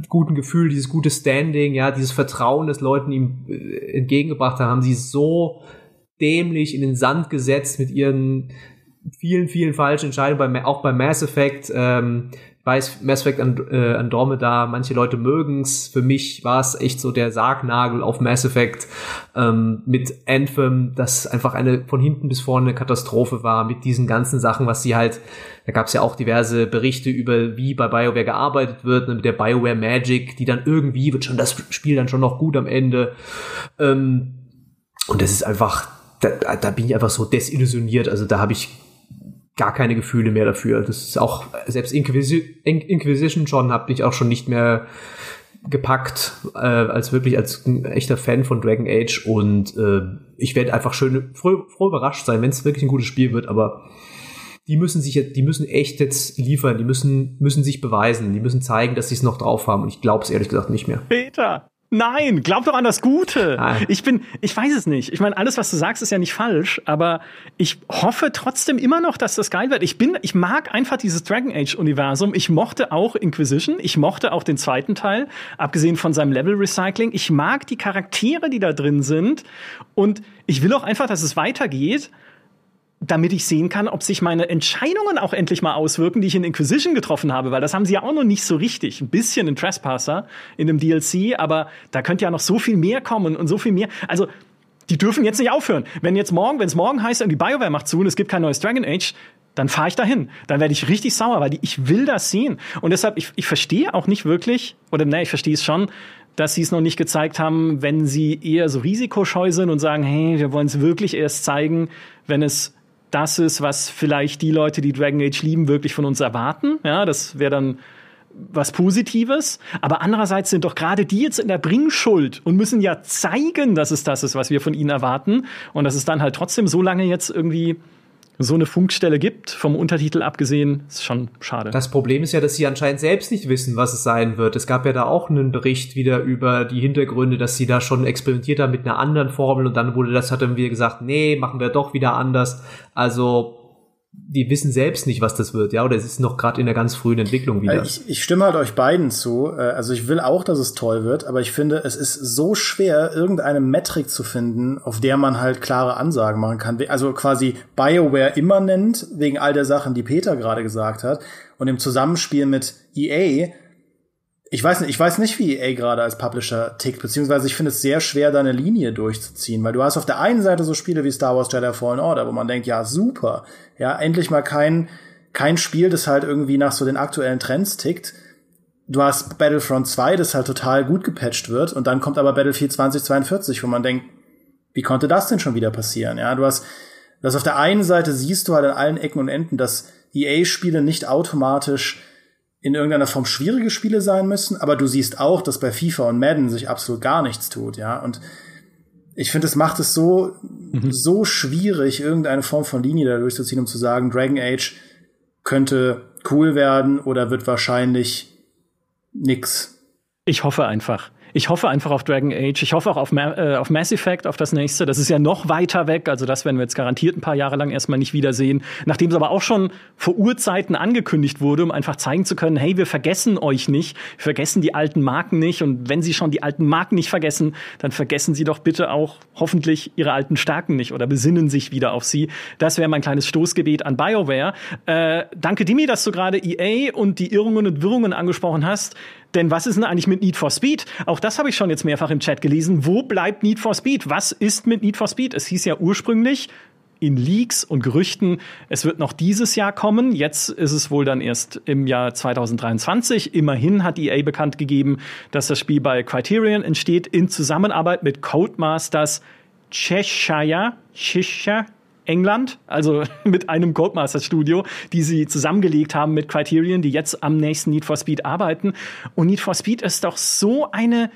guten Gefühl, dieses gute Standing, ja, dieses Vertrauen, das Leuten ihm äh, entgegengebracht haben, haben sie so dämlich in den Sand gesetzt mit ihren vielen, vielen falschen Entscheidungen, bei, auch bei Mass Effect. Ähm, weiß, Mass Effect And, äh, Andromeda, manche Leute mögen's. Für mich war es echt so der Sargnagel auf Mass Effect ähm, mit Anthem, das einfach eine von hinten bis vorne eine Katastrophe war, mit diesen ganzen Sachen, was sie halt, da gab's ja auch diverse Berichte über, wie bei BioWare gearbeitet wird, ne, mit der BioWare Magic, die dann irgendwie wird schon das Spiel dann schon noch gut am Ende. Ähm, und das ist einfach, da, da bin ich einfach so desillusioniert. Also da habe ich gar keine Gefühle mehr dafür. Das ist auch, selbst Inquisi Inquisition schon habe ich auch schon nicht mehr gepackt, äh, als wirklich als echter Fan von Dragon Age. Und äh, ich werde einfach schön froh, froh überrascht sein, wenn es wirklich ein gutes Spiel wird, aber die müssen sich jetzt, die müssen echt jetzt liefern, die müssen, müssen sich beweisen, die müssen zeigen, dass sie es noch drauf haben. Und ich glaube es ehrlich gesagt nicht mehr. Peter, Nein, glaub doch an das Gute. Nein. Ich bin, ich weiß es nicht. Ich meine, alles, was du sagst, ist ja nicht falsch, aber ich hoffe trotzdem immer noch, dass das geil wird. Ich bin, ich mag einfach dieses Dragon Age Universum. Ich mochte auch Inquisition. Ich mochte auch den zweiten Teil, abgesehen von seinem Level Recycling. Ich mag die Charaktere, die da drin sind. Und ich will auch einfach, dass es weitergeht. Damit ich sehen kann, ob sich meine Entscheidungen auch endlich mal auswirken, die ich in Inquisition getroffen habe, weil das haben sie ja auch noch nicht so richtig. Ein bisschen in Trespasser, in dem DLC, aber da könnte ja noch so viel mehr kommen und so viel mehr. Also, die dürfen jetzt nicht aufhören. Wenn jetzt morgen, wenn es morgen heißt, die BioWare macht zu und es gibt kein neues Dragon Age, dann fahre ich dahin. Dann werde ich richtig sauer, weil die, ich will das sehen. Und deshalb, ich, ich verstehe auch nicht wirklich, oder ne, ich verstehe es schon, dass sie es noch nicht gezeigt haben, wenn sie eher so risikoscheu sind und sagen, hey, wir wollen es wirklich erst zeigen, wenn es das ist, was vielleicht die Leute, die Dragon Age lieben, wirklich von uns erwarten. Ja, das wäre dann was Positives. Aber andererseits sind doch gerade die jetzt in der Bringschuld und müssen ja zeigen, dass es das ist, was wir von ihnen erwarten. Und dass es dann halt trotzdem so lange jetzt irgendwie so eine Funkstelle gibt, vom Untertitel abgesehen, ist schon schade. Das Problem ist ja, dass sie anscheinend selbst nicht wissen, was es sein wird. Es gab ja da auch einen Bericht wieder über die Hintergründe, dass sie da schon experimentiert haben mit einer anderen Formel und dann wurde das, hat dann wieder gesagt, nee, machen wir doch wieder anders. Also die wissen selbst nicht, was das wird, ja, oder es ist noch gerade in der ganz frühen Entwicklung wieder. Ich, ich stimme halt euch beiden zu. Äh, also ich will auch, dass es toll wird, aber ich finde, es ist so schwer, irgendeine Metrik zu finden, auf der man halt klare Ansagen machen kann. Also quasi BioWare immanent, wegen all der Sachen, die Peter gerade gesagt hat, und im Zusammenspiel mit EA ich weiß nicht, ich weiß nicht, wie EA gerade als Publisher tickt, beziehungsweise ich finde es sehr schwer, da eine Linie durchzuziehen, weil du hast auf der einen Seite so Spiele wie Star Wars Jedi Fallen Order, wo man denkt, ja, super, ja, endlich mal kein, kein Spiel, das halt irgendwie nach so den aktuellen Trends tickt. Du hast Battlefront 2, das halt total gut gepatcht wird, und dann kommt aber Battlefield 2042, wo man denkt, wie konnte das denn schon wieder passieren? Ja, du hast, das auf der einen Seite siehst du halt an allen Ecken und Enden, dass EA-Spiele nicht automatisch in irgendeiner Form schwierige Spiele sein müssen, aber du siehst auch, dass bei FIFA und Madden sich absolut gar nichts tut, ja. Und ich finde, es macht es so, mhm. so schwierig, irgendeine Form von Linie da durchzuziehen, um zu sagen, Dragon Age könnte cool werden oder wird wahrscheinlich nix. Ich hoffe einfach. Ich hoffe einfach auf Dragon Age. Ich hoffe auch auf, Ma äh, auf Mass Effect, auf das nächste. Das ist ja noch weiter weg. Also das werden wir jetzt garantiert ein paar Jahre lang erstmal nicht wiedersehen. Nachdem es aber auch schon vor Urzeiten angekündigt wurde, um einfach zeigen zu können, hey, wir vergessen euch nicht. Wir vergessen die alten Marken nicht. Und wenn Sie schon die alten Marken nicht vergessen, dann vergessen Sie doch bitte auch hoffentlich Ihre alten Stärken nicht oder besinnen sich wieder auf sie. Das wäre mein kleines Stoßgebet an BioWare. Äh, danke, Dimi, dass du gerade EA und die Irrungen und Wirrungen angesprochen hast. Denn was ist denn eigentlich mit Need for Speed? Auch das habe ich schon jetzt mehrfach im Chat gelesen. Wo bleibt Need for Speed? Was ist mit Need for Speed? Es hieß ja ursprünglich in Leaks und Gerüchten, es wird noch dieses Jahr kommen. Jetzt ist es wohl dann erst im Jahr 2023. Immerhin hat EA bekannt gegeben, dass das Spiel bei Criterion entsteht in Zusammenarbeit mit Codemasters Cheshire, Cheshire, England, also mit einem Codemasters Studio, die sie zusammengelegt haben mit Criterion, die jetzt am nächsten Need for Speed arbeiten. Und Need for Speed ist doch so eine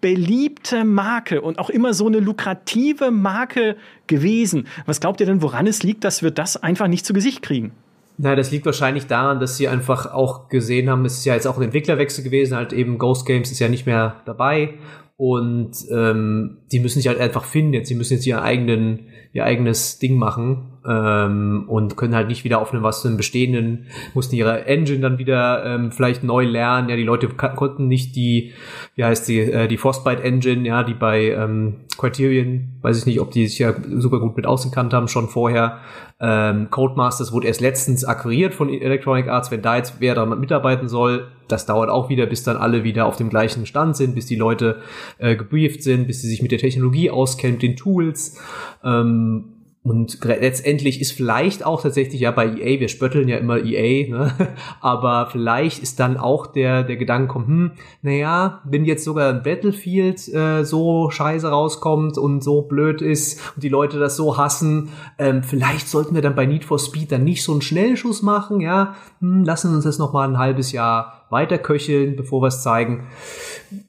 beliebte Marke und auch immer so eine lukrative Marke gewesen. Was glaubt ihr denn, woran es liegt, dass wir das einfach nicht zu Gesicht kriegen? Na, das liegt wahrscheinlich daran, dass sie einfach auch gesehen haben, es ist ja jetzt auch ein Entwicklerwechsel gewesen, halt eben Ghost Games ist ja nicht mehr dabei und ähm, die müssen sich halt einfach finden. Jetzt, sie müssen jetzt ihren eigenen ihr eigenes Ding machen ähm, und können halt nicht wieder auf einem was einem bestehenden, mussten ihre Engine dann wieder ähm, vielleicht neu lernen. Ja, die Leute konnten nicht die, wie heißt die, äh, die Frostbite Engine, ja, die bei ähm, Criterion, weiß ich nicht, ob die sich ja super gut mit ausgekannt haben schon vorher. Ähm, Codemasters wurde erst letztens akquiriert von Electronic Arts, wenn da jetzt wer daran mitarbeiten soll, das dauert auch wieder, bis dann alle wieder auf dem gleichen Stand sind, bis die Leute äh, gebrieft sind, bis sie sich mit der Technologie auskennen, mit den Tools. Ähm, und letztendlich ist vielleicht auch tatsächlich ja bei EA, wir spötteln ja immer EA, ne? aber vielleicht ist dann auch der, der Gedanke kommt, hm, naja, wenn jetzt sogar ein Battlefield äh, so scheiße rauskommt und so blöd ist und die Leute das so hassen, ähm, vielleicht sollten wir dann bei Need for Speed dann nicht so einen Schnellschuss machen, ja, hm, lassen uns das noch mal ein halbes Jahr weiter köcheln, bevor wir es zeigen.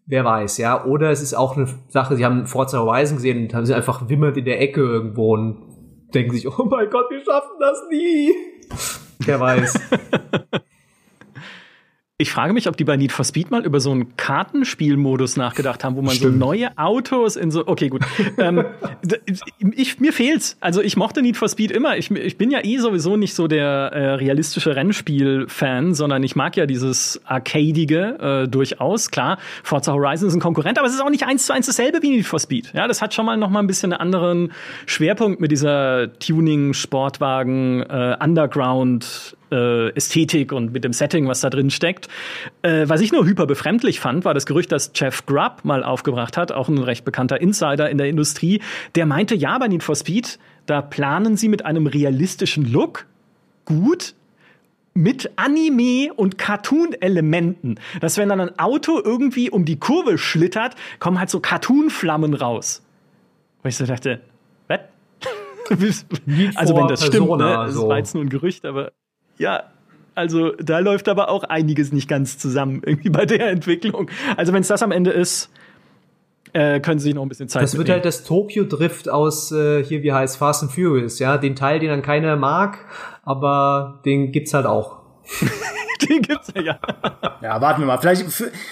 Wer weiß, ja. Oder es ist auch eine Sache, sie haben Forza Horizon gesehen und haben sie einfach wimmert in der Ecke irgendwo und denken sich, oh mein Gott, wir schaffen das nie. Wer weiß. Ich frage mich, ob die bei Need for Speed mal über so einen Kartenspielmodus nachgedacht haben, wo man Stimmt. so neue Autos in so. Okay, gut. ähm, ich, mir fehlt's. Also ich mochte Need for Speed immer. Ich, ich bin ja eh sowieso nicht so der äh, realistische Rennspiel-Fan, sondern ich mag ja dieses Arcadige äh, durchaus. Klar, Forza Horizon ist ein Konkurrent, aber es ist auch nicht eins zu eins dasselbe wie Need for Speed. Ja, das hat schon mal noch mal ein bisschen einen anderen Schwerpunkt mit dieser Tuning-Sportwagen äh, Underground äh, Ästhetik und mit dem Setting, was da drin steckt. Äh, was ich nur hyper befremdlich fand, war das Gerücht, das Jeff Grubb mal aufgebracht hat, auch ein recht bekannter Insider in der Industrie, der meinte, ja, bei Need for Speed, da planen sie mit einem realistischen Look gut, mit Anime und Cartoon-Elementen. Dass wenn dann ein Auto irgendwie um die Kurve schlittert, kommen halt so Cartoon-Flammen raus. Wo ich so dachte, was? also wenn das stimmt, ne? das war jetzt nur ein Gerücht, aber ja, also da läuft aber auch einiges nicht ganz zusammen irgendwie bei der Entwicklung. Also wenn es das am Ende ist, äh, können sie sich noch ein bisschen Zeit Das wird halt das Tokyo Drift aus äh, hier wie heißt Fast and Furious, ja, den Teil, den dann keiner mag, aber den gibt's halt auch. den gibt's ja. Ja, warten wir mal. Vielleicht,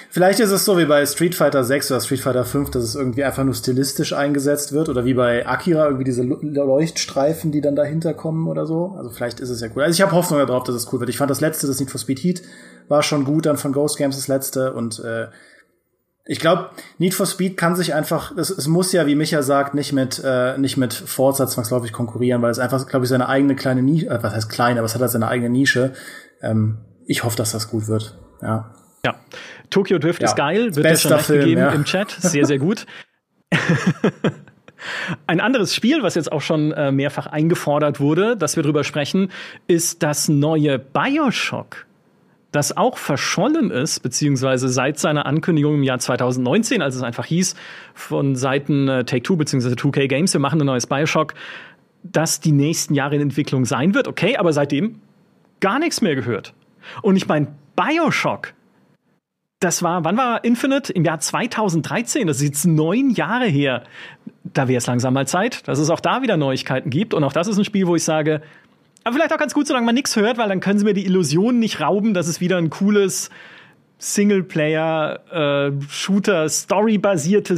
vielleicht ist es so wie bei Street Fighter 6 oder Street Fighter 5, dass es irgendwie einfach nur stilistisch eingesetzt wird oder wie bei Akira irgendwie diese Leuchtstreifen, die dann dahinter kommen oder so. Also vielleicht ist es ja cool. Also ich habe Hoffnung darauf, dass es cool wird. Ich fand das letzte, das Need for Speed Heat, war schon gut, dann von Ghost Games das letzte und äh, ich glaube, Need for Speed kann sich einfach, es, es muss ja, wie Micha sagt, nicht mit, äh, nicht mit Forza zwangsläufig konkurrieren, weil es einfach, glaube ich, seine eigene kleine Nische, äh, was heißt klein, aber es hat halt seine eigene Nische. Ähm, ich hoffe, dass das gut wird. Ja. Ja. Tokyo Drift ja. ist geil, wird ja schon recht Film, gegeben ja. im Chat. Sehr, sehr gut. Ein anderes Spiel, was jetzt auch schon äh, mehrfach eingefordert wurde, dass wir drüber sprechen, ist das neue Bioshock das auch verschollen ist, beziehungsweise seit seiner Ankündigung im Jahr 2019, als es einfach hieß, von Seiten äh, Take-Two beziehungsweise 2K Games, wir machen ein neues Bioshock, dass die nächsten Jahre in Entwicklung sein wird. Okay, aber seitdem gar nichts mehr gehört. Und ich meine, Bioshock, das war, wann war Infinite? Im Jahr 2013, das ist jetzt neun Jahre her. Da wäre es langsam mal Zeit, dass es auch da wieder Neuigkeiten gibt. Und auch das ist ein Spiel, wo ich sage, aber vielleicht auch ganz gut, solange man nichts hört, weil dann können sie mir die Illusion nicht rauben, dass es wieder ein cooles Singleplayer, äh,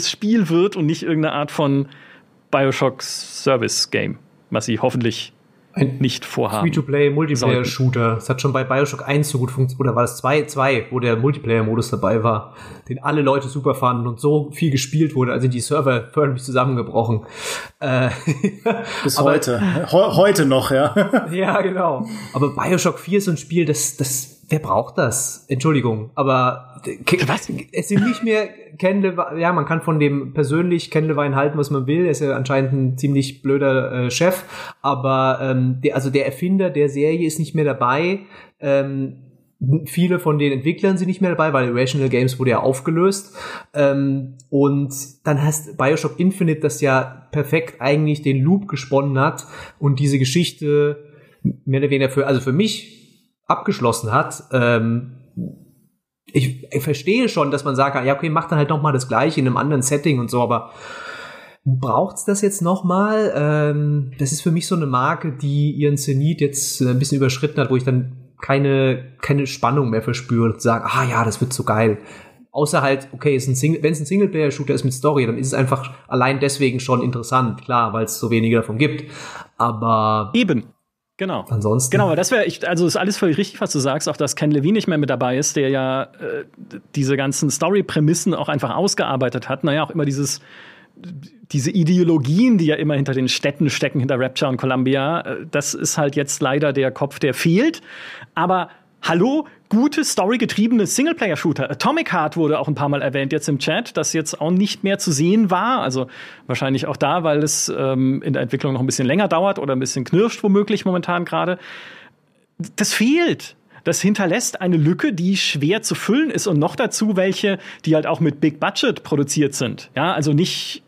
Spiel wird und nicht irgendeine Art von Bioshock Service Game, was sie hoffentlich nicht vorhaben. Free-to-play Multiplayer-Shooter. Das hat schon bei Bioshock 1 so gut funktioniert. Oder war das 2, 2, wo der Multiplayer-Modus dabei war, den alle Leute super fanden und so viel gespielt wurde. Also die Server förmlich zusammengebrochen. Äh, Bis aber, heute. He heute noch, ja. ja, genau. Aber Bioshock 4 ist so ein Spiel, das, das wer braucht das? Entschuldigung, aber was? es sind nicht mehr Ken Levine, ja, man kann von dem persönlich Ken Levine halten, was man will. Er ist ja anscheinend ein ziemlich blöder äh, Chef, aber ähm, der, also der Erfinder der Serie ist nicht mehr dabei. Ähm, viele von den Entwicklern sind nicht mehr dabei, weil Rational Games wurde ja aufgelöst. Ähm, und dann hast Bioshock Infinite, das ja perfekt eigentlich den Loop gesponnen hat und diese Geschichte mehr oder weniger für, also für mich abgeschlossen hat. Ähm, ich, ich verstehe schon, dass man sagt, ja, okay, mach dann halt noch mal das Gleiche in einem anderen Setting und so, aber braucht's das jetzt noch mal? Ähm, das ist für mich so eine Marke, die ihren Zenit jetzt ein bisschen überschritten hat, wo ich dann keine, keine Spannung mehr verspüre und sage, ah ja, das wird so geil. Außer halt, okay, wenn es ein Singleplayer-Shooter ist mit Story, dann ist es einfach allein deswegen schon interessant, klar, weil es so wenige davon gibt. Aber eben, Genau. Ansonsten. Genau, weil das wäre, also ist alles völlig richtig, was du sagst, auch dass Ken Levine nicht mehr mit dabei ist, der ja äh, diese ganzen Story-Prämissen auch einfach ausgearbeitet hat. Naja, auch immer dieses, diese Ideologien, die ja immer hinter den Städten stecken, hinter Rapture und Columbia, äh, das ist halt jetzt leider der Kopf, der fehlt. Aber hallo, gute storygetriebene Singleplayer-Shooter. Atomic Heart wurde auch ein paar Mal erwähnt jetzt im Chat, das jetzt auch nicht mehr zu sehen war. Also wahrscheinlich auch da, weil es ähm, in der Entwicklung noch ein bisschen länger dauert oder ein bisschen knirscht womöglich momentan gerade. Das fehlt. Das hinterlässt eine Lücke, die schwer zu füllen ist und noch dazu welche, die halt auch mit Big Budget produziert sind. Ja, also nicht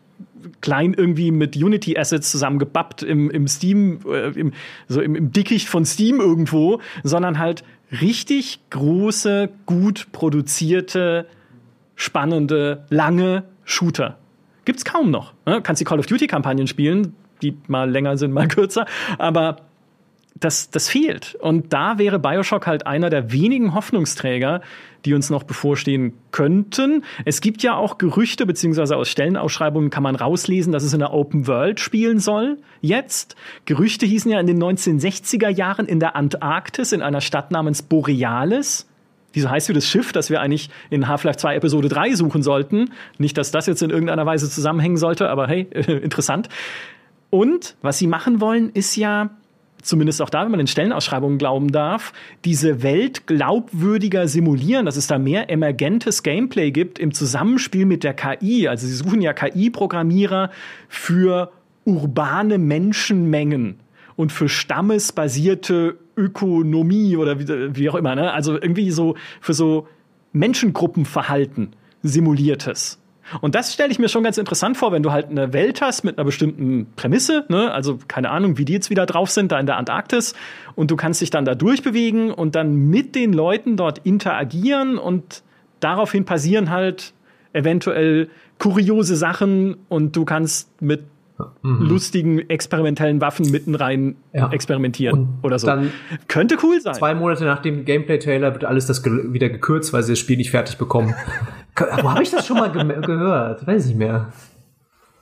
klein irgendwie mit Unity Assets zusammengebappt im, im Steam, äh, im, so im, im Dickicht von Steam irgendwo, sondern halt richtig große, gut produzierte, spannende, lange Shooter. Gibt's kaum noch. Ne? Kannst die Call of Duty Kampagnen spielen, die mal länger sind, mal kürzer, aber das, das fehlt. Und da wäre Bioshock halt einer der wenigen Hoffnungsträger, die uns noch bevorstehen könnten. Es gibt ja auch Gerüchte, beziehungsweise aus Stellenausschreibungen kann man rauslesen, dass es in der Open World spielen soll. Jetzt. Gerüchte hießen ja in den 1960er Jahren in der Antarktis, in einer Stadt namens Borealis. Die so heißt wie das Schiff, das wir eigentlich in Half-Life 2 Episode 3 suchen sollten. Nicht, dass das jetzt in irgendeiner Weise zusammenhängen sollte, aber hey, interessant. Und was sie machen wollen, ist ja zumindest auch da, wenn man den Stellenausschreibungen glauben darf, diese Welt glaubwürdiger simulieren, dass es da mehr emergentes Gameplay gibt im Zusammenspiel mit der KI. Also sie suchen ja KI-Programmierer für urbane Menschenmengen und für stammesbasierte Ökonomie oder wie, wie auch immer. Ne? Also irgendwie so für so Menschengruppenverhalten simuliertes. Und das stelle ich mir schon ganz interessant vor, wenn du halt eine Welt hast mit einer bestimmten Prämisse, ne? also keine Ahnung, wie die jetzt wieder drauf sind, da in der Antarktis, und du kannst dich dann da durchbewegen und dann mit den Leuten dort interagieren und daraufhin passieren halt eventuell kuriose Sachen und du kannst mit mhm. lustigen experimentellen Waffen mitten rein ja. experimentieren und oder so. Dann Könnte cool sein. Zwei Monate nach dem Gameplay-Trailer wird alles das wieder gekürzt, weil sie das Spiel nicht fertig bekommen. Wo habe ich das schon mal ge gehört? Weiß ich mehr.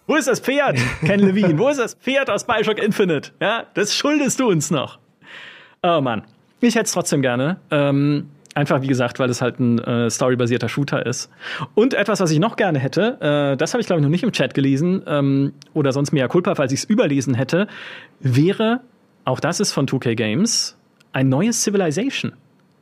Wo ist das Pferd, Ken Levine? Wo ist das Pferd aus Bioshock Infinite? Ja, das schuldest du uns noch. Oh Mann. Ich hätte es trotzdem gerne. Ähm, einfach, wie gesagt, weil es halt ein äh, storybasierter Shooter ist. Und etwas, was ich noch gerne hätte, äh, das habe ich, glaube ich, noch nicht im Chat gelesen, ähm, oder sonst mehr Culpa, falls ich es überlesen hätte, wäre, auch das ist von 2K Games, ein neues Civilization.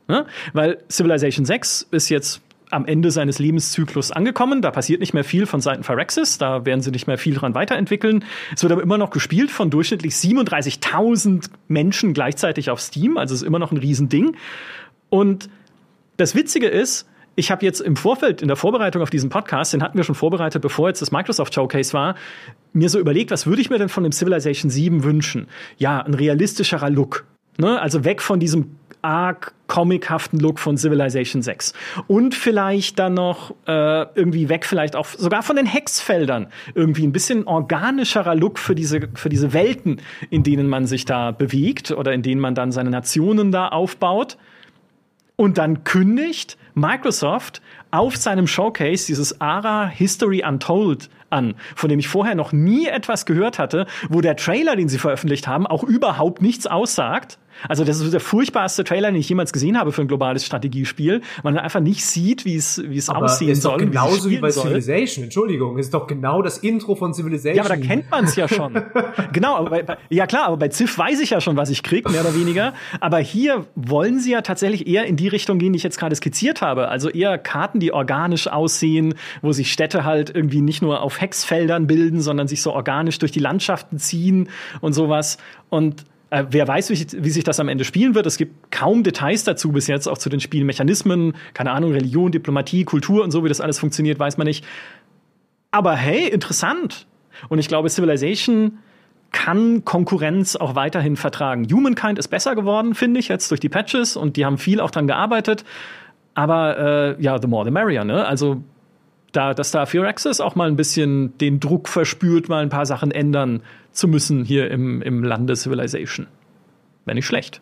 Ne? Weil Civilization 6 ist jetzt am Ende seines Lebenszyklus angekommen. Da passiert nicht mehr viel von Seiten Phyrexis. Da werden sie nicht mehr viel dran weiterentwickeln. Es wird aber immer noch gespielt von durchschnittlich 37.000 Menschen gleichzeitig auf Steam. Also ist immer noch ein Riesending. Und das Witzige ist, ich habe jetzt im Vorfeld, in der Vorbereitung auf diesen Podcast, den hatten wir schon vorbereitet, bevor jetzt das Microsoft Showcase war, mir so überlegt, was würde ich mir denn von dem Civilization 7 wünschen? Ja, ein realistischerer Look. Ne? Also weg von diesem arg comichaften Look von Civilization 6. Und vielleicht dann noch äh, irgendwie weg, vielleicht auch sogar von den Hexfeldern. Irgendwie ein bisschen organischerer Look für diese, für diese Welten, in denen man sich da bewegt oder in denen man dann seine Nationen da aufbaut. Und dann kündigt Microsoft auf seinem Showcase dieses ARA History Untold an, von dem ich vorher noch nie etwas gehört hatte, wo der Trailer, den sie veröffentlicht haben, auch überhaupt nichts aussagt. Also das ist der furchtbarste Trailer, den ich jemals gesehen habe für ein globales Strategiespiel. Man einfach nicht sieht, wie es wie es aber aussehen ist soll. Doch genauso wie, wie bei soll. Civilization. Entschuldigung, ist doch genau das Intro von Civilization. Ja, aber da kennt man es ja schon. genau, aber bei, bei, ja klar, aber bei Civ weiß ich ja schon, was ich krieg, mehr oder weniger. Aber hier wollen sie ja tatsächlich eher in die Richtung gehen, die ich jetzt gerade skizziert habe. Also eher Karten, die organisch aussehen, wo sich Städte halt irgendwie nicht nur auf Hexfeldern bilden, sondern sich so organisch durch die Landschaften ziehen und sowas. Und äh, wer weiß, wie, wie, sich das am Ende spielen wird. Es gibt kaum Details dazu bis jetzt, auch zu den Spielmechanismen. Keine Ahnung, Religion, Diplomatie, Kultur und so, wie das alles funktioniert, weiß man nicht. Aber hey, interessant. Und ich glaube, Civilization kann Konkurrenz auch weiterhin vertragen. Humankind ist besser geworden, finde ich, jetzt durch die Patches und die haben viel auch dran gearbeitet. Aber äh, ja, the more the merrier, ne? Also da, dass da Firaxis auch mal ein bisschen den Druck verspürt, mal ein paar Sachen ändern zu müssen hier im, im Lande Civilization. Wäre nicht schlecht.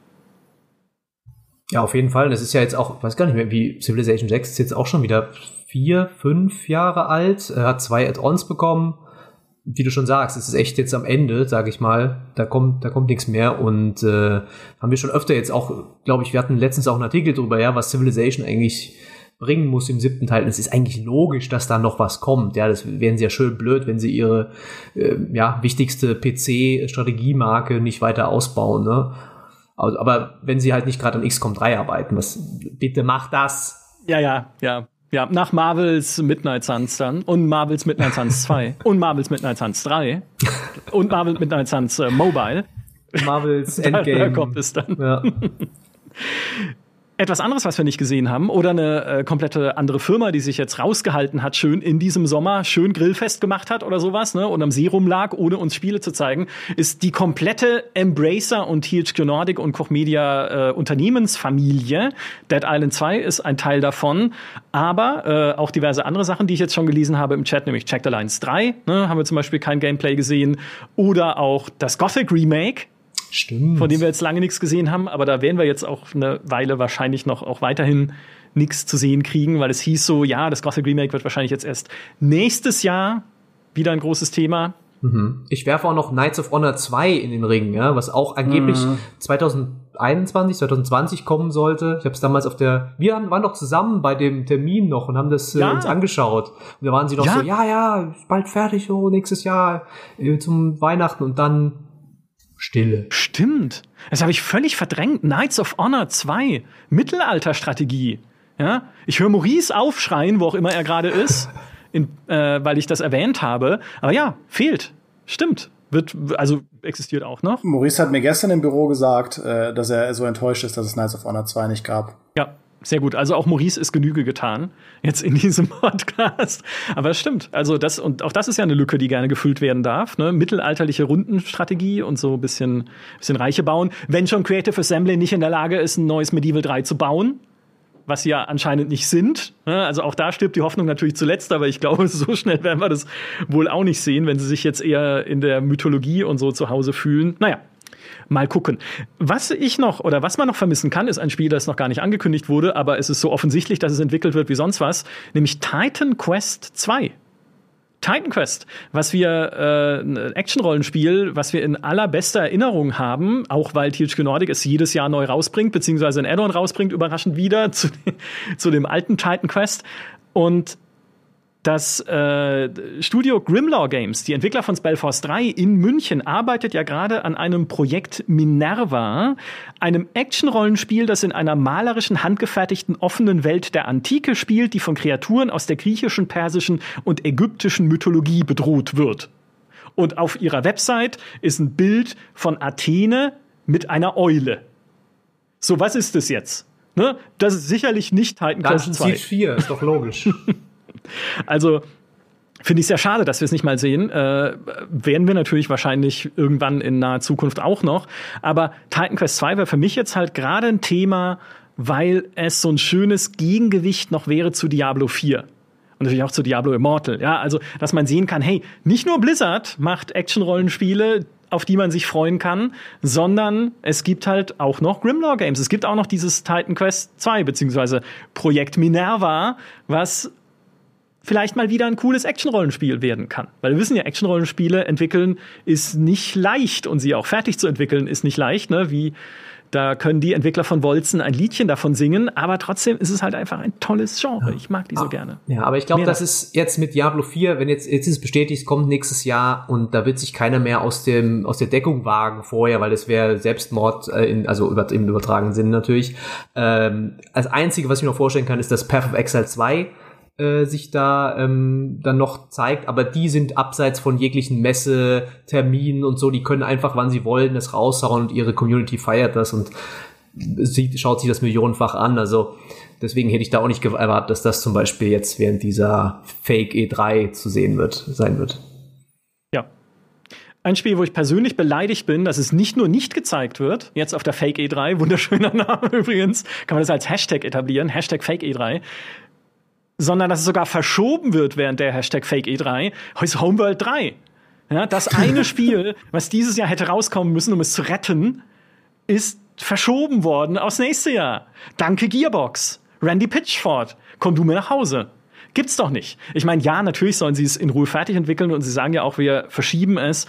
Ja, auf jeden Fall. Das ist ja jetzt auch, weiß gar nicht mehr, wie Civilization 6 ist jetzt auch schon wieder vier, fünf Jahre alt. Er hat zwei Add-ons bekommen. Wie du schon sagst, es ist echt jetzt am Ende, sage ich mal. Da kommt, da kommt nichts mehr. Und äh, haben wir schon öfter jetzt auch, glaube ich, wir hatten letztens auch einen Artikel drüber, ja, was Civilization eigentlich bringen muss im siebten Teil. Und es ist eigentlich logisch, dass da noch was kommt. Ja, das wären sie ja schön blöd, wenn sie ihre äh, ja, wichtigste PC-Strategiemarke nicht weiter ausbauen. Ne? Also, aber wenn sie halt nicht gerade an XCOM 3 arbeiten, was bitte macht das. Ja, ja, ja. Ja, nach Marvels Midnight Suns dann und Marvels Midnight Suns 2 und Marvels Midnight Suns 3 und Marvels Midnight Suns äh, Mobile. Marvels Endgame. Da, da kommt es dann. Ja. Etwas anderes, was wir nicht gesehen haben, oder eine äh, komplette andere Firma, die sich jetzt rausgehalten hat, schön in diesem Sommer, schön Grillfest gemacht hat oder sowas, ne, und am See rumlag, ohne uns Spiele zu zeigen, ist die komplette Embracer und THQ Nordic und Koch Media äh, Unternehmensfamilie. Dead Island 2 ist ein Teil davon, aber äh, auch diverse andere Sachen, die ich jetzt schon gelesen habe im Chat, nämlich Checked Alliance 3, ne, haben wir zum Beispiel kein Gameplay gesehen, oder auch das Gothic Remake, Stimmt. Von dem wir jetzt lange nichts gesehen haben, aber da werden wir jetzt auch eine Weile wahrscheinlich noch auch weiterhin nichts zu sehen kriegen, weil es hieß so, ja, das Gothic Remake wird wahrscheinlich jetzt erst nächstes Jahr wieder ein großes Thema. Mhm. Ich werfe auch noch Knights of Honor 2 in den Ring, ja, was auch angeblich mhm. 2021, 2020 kommen sollte. Ich habe es damals auf der, wir waren doch zusammen bei dem Termin noch und haben das äh, ja. uns angeschaut. Und da waren sie noch ja. so, ja, ja, bald fertig, oh, nächstes Jahr äh, zum Weihnachten und dann Stille. Stimmt. Das habe ich völlig verdrängt. Knights of Honor 2, Mittelalterstrategie. Ja, ich höre Maurice aufschreien, wo auch immer er gerade ist. in, äh, weil ich das erwähnt habe. Aber ja, fehlt. Stimmt. Wird, also existiert auch noch. Maurice hat mir gestern im Büro gesagt, äh, dass er so enttäuscht ist, dass es Knights of Honor 2 nicht gab. Ja, sehr gut. Also auch Maurice ist Genüge getan jetzt in diesem Podcast. Aber es stimmt. Also das und auch das ist ja eine Lücke, die gerne gefüllt werden darf. Ne? Mittelalterliche Rundenstrategie und so ein bisschen, bisschen Reiche bauen. Wenn schon Creative Assembly nicht in der Lage ist, ein neues Medieval 3 zu bauen, was sie ja anscheinend nicht sind. Ne? Also auch da stirbt die Hoffnung natürlich zuletzt, aber ich glaube, so schnell werden wir das wohl auch nicht sehen, wenn sie sich jetzt eher in der Mythologie und so zu Hause fühlen. Naja, mal gucken. Was ich noch oder was man noch vermissen kann, ist ein Spiel, das noch gar nicht angekündigt wurde, aber es ist so offensichtlich, dass es entwickelt wird wie sonst was, nämlich Titan Quest 2. Titan Quest, was wir äh, ein Action-Rollenspiel, was wir in allerbester Erinnerung haben, auch weil THQ Nordic es jedes Jahr neu rausbringt, beziehungsweise ein Add-on rausbringt, überraschend wieder zu, zu dem alten Titan Quest. Und das äh, Studio Grimlaw Games, die Entwickler von Spellforce 3 in München, arbeitet ja gerade an einem Projekt Minerva, einem Action-Rollenspiel, das in einer malerischen, handgefertigten, offenen Welt der Antike spielt, die von Kreaturen aus der griechischen, persischen und ägyptischen Mythologie bedroht wird. Und auf ihrer Website ist ein Bild von Athene mit einer Eule. So, was ist das jetzt? Ne? Das ist sicherlich nicht Titan Quest 2. 4, ist doch logisch. Also Finde ich sehr schade, dass wir es nicht mal sehen. Äh, werden wir natürlich wahrscheinlich irgendwann in naher Zukunft auch noch. Aber Titan Quest 2 wäre für mich jetzt halt gerade ein Thema, weil es so ein schönes Gegengewicht noch wäre zu Diablo 4. Und natürlich auch zu Diablo Immortal. Ja, also, dass man sehen kann, hey, nicht nur Blizzard macht Action-Rollenspiele, auf die man sich freuen kann, sondern es gibt halt auch noch Grimlaw Games. Es gibt auch noch dieses Titan Quest 2, beziehungsweise Projekt Minerva, was vielleicht mal wieder ein cooles Action-Rollenspiel werden kann. Weil wir wissen ja, Action-Rollenspiele entwickeln ist nicht leicht und sie auch fertig zu entwickeln ist nicht leicht, ne? Wie da können die Entwickler von Wolzen ein Liedchen davon singen, aber trotzdem ist es halt einfach ein tolles Genre. Ich mag die so ah, gerne. Ja, aber ich glaube, das ist jetzt mit Diablo 4, wenn jetzt, jetzt ist es bestätigt, es kommt nächstes Jahr und da wird sich keiner mehr aus dem, aus der Deckung wagen vorher, weil das wäre Selbstmord, äh, in, also über, im übertragenen Sinne natürlich. Ähm, als einzige, was ich mir noch vorstellen kann, ist das Path of Exile 2 äh, sich da ähm, dann noch zeigt, aber die sind abseits von jeglichen Messeterminen und so, die können einfach, wann sie wollen, das raushauen und ihre Community feiert das und sieht, schaut sich das millionenfach an. Also deswegen hätte ich da auch nicht erwartet, dass das zum Beispiel jetzt während dieser Fake E3 zu sehen wird, sein wird. Ja. Ein Spiel, wo ich persönlich beleidigt bin, dass es nicht nur nicht gezeigt wird, jetzt auf der Fake E3, wunderschöner Name übrigens, kann man das als Hashtag etablieren, Hashtag Fake E3, sondern dass es sogar verschoben wird während der Hashtag Fake E3, ist Homeworld 3. Ja, das eine Spiel, was dieses Jahr hätte rauskommen müssen, um es zu retten, ist verschoben worden aufs nächste Jahr. Danke Gearbox. Randy Pitchford, komm du mir nach Hause. Gibt's doch nicht. Ich meine, ja, natürlich sollen sie es in Ruhe fertig entwickeln und sie sagen ja auch, wir verschieben es,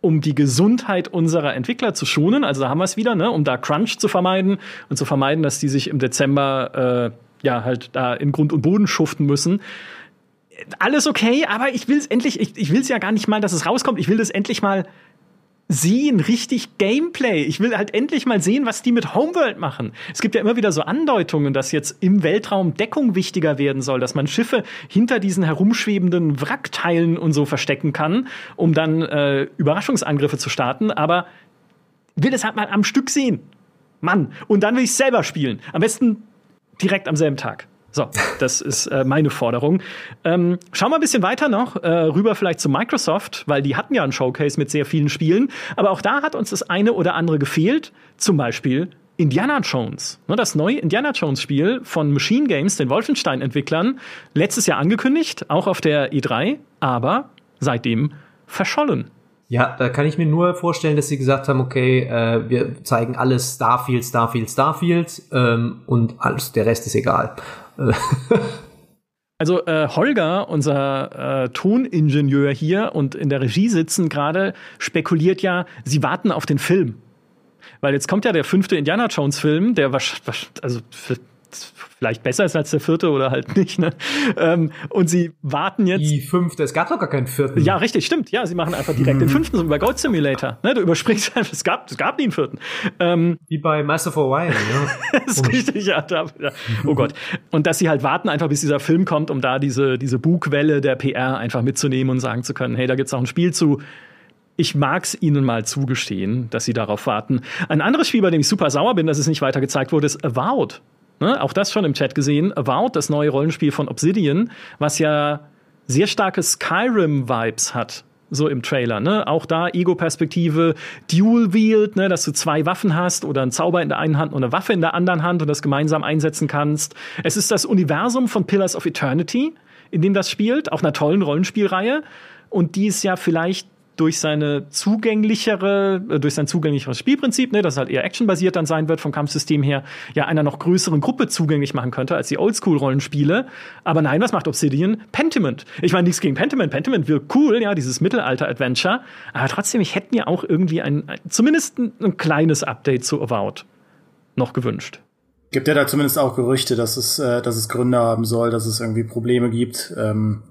um die Gesundheit unserer Entwickler zu schonen. Also da haben wir es wieder, ne, um da Crunch zu vermeiden und zu vermeiden, dass die sich im Dezember äh, ja halt da in Grund und Boden schuften müssen. Alles okay, aber ich will es endlich, ich, ich will es ja gar nicht mal, dass es rauskommt. Ich will das endlich mal sehen, richtig Gameplay. Ich will halt endlich mal sehen, was die mit Homeworld machen. Es gibt ja immer wieder so Andeutungen, dass jetzt im Weltraum Deckung wichtiger werden soll, dass man Schiffe hinter diesen herumschwebenden Wrackteilen und so verstecken kann, um dann äh, Überraschungsangriffe zu starten. Aber will es halt mal am Stück sehen. Mann. Und dann will ich selber spielen. Am besten direkt am selben Tag. So, das ist äh, meine Forderung. Ähm, schauen wir ein bisschen weiter noch, äh, rüber vielleicht zu Microsoft, weil die hatten ja einen Showcase mit sehr vielen Spielen. Aber auch da hat uns das eine oder andere gefehlt. Zum Beispiel Indiana Jones. Ne, das neue Indiana Jones Spiel von Machine Games, den Wolfenstein-Entwicklern, letztes Jahr angekündigt, auch auf der E3, aber seitdem verschollen. Ja, da kann ich mir nur vorstellen, dass sie gesagt haben, okay, äh, wir zeigen alles Starfield, Starfield, Starfield ähm, und alles, der Rest ist egal. Also äh, Holger, unser äh, Toningenieur hier und in der Regie sitzen gerade, spekuliert ja, sie warten auf den Film. Weil jetzt kommt ja der fünfte Indiana Jones Film, der wahrscheinlich, also vielleicht besser ist als der vierte oder halt nicht. Ne? Ähm, und sie warten jetzt. Die fünfte, es gab doch gar keinen vierten. Ja, richtig, stimmt. Ja, sie machen einfach direkt den fünften, so wie bei Gold Simulator. Ne? Du überspringst einfach, es gab, es gab nie einen vierten. Ähm, wie bei Master for Wine, ja. das ist richtig, ja, da, ja. Oh Gott. Und dass sie halt warten einfach, bis dieser Film kommt, um da diese, diese Bugwelle der PR einfach mitzunehmen und sagen zu können, hey, da gibt's auch ein Spiel zu ich mag's ihnen mal zugestehen, dass sie darauf warten. Ein anderes Spiel, bei dem ich super sauer bin, dass es nicht weiter gezeigt wurde, ist Avowed. Ne? Auch das schon im Chat gesehen. Avowed, das neue Rollenspiel von Obsidian, was ja sehr starke Skyrim-Vibes hat so im Trailer, ne? Auch da Ego-Perspektive, Dual-Wield, ne? dass du zwei Waffen hast oder einen Zauber in der einen Hand und eine Waffe in der anderen Hand und das gemeinsam einsetzen kannst. Es ist das Universum von Pillars of Eternity, in dem das spielt, auch einer tollen Rollenspielreihe und die ist ja vielleicht durch seine zugänglichere, äh, durch sein zugänglicheres Spielprinzip, ne, das halt eher actionbasiert dann sein wird vom Kampfsystem her, ja einer noch größeren Gruppe zugänglich machen könnte als die Oldschool-Rollenspiele. Aber nein, was macht Obsidian? Pentiment. Ich meine, nichts gegen Pentiment. Pentiment wird cool, ja, dieses Mittelalter-Adventure. Aber trotzdem, ich hätte mir auch irgendwie ein, zumindest ein, ein kleines Update zu Avowed noch gewünscht. Gibt ja da zumindest auch Gerüchte, dass es, äh, dass es Gründe haben soll, dass es irgendwie Probleme gibt. Ähm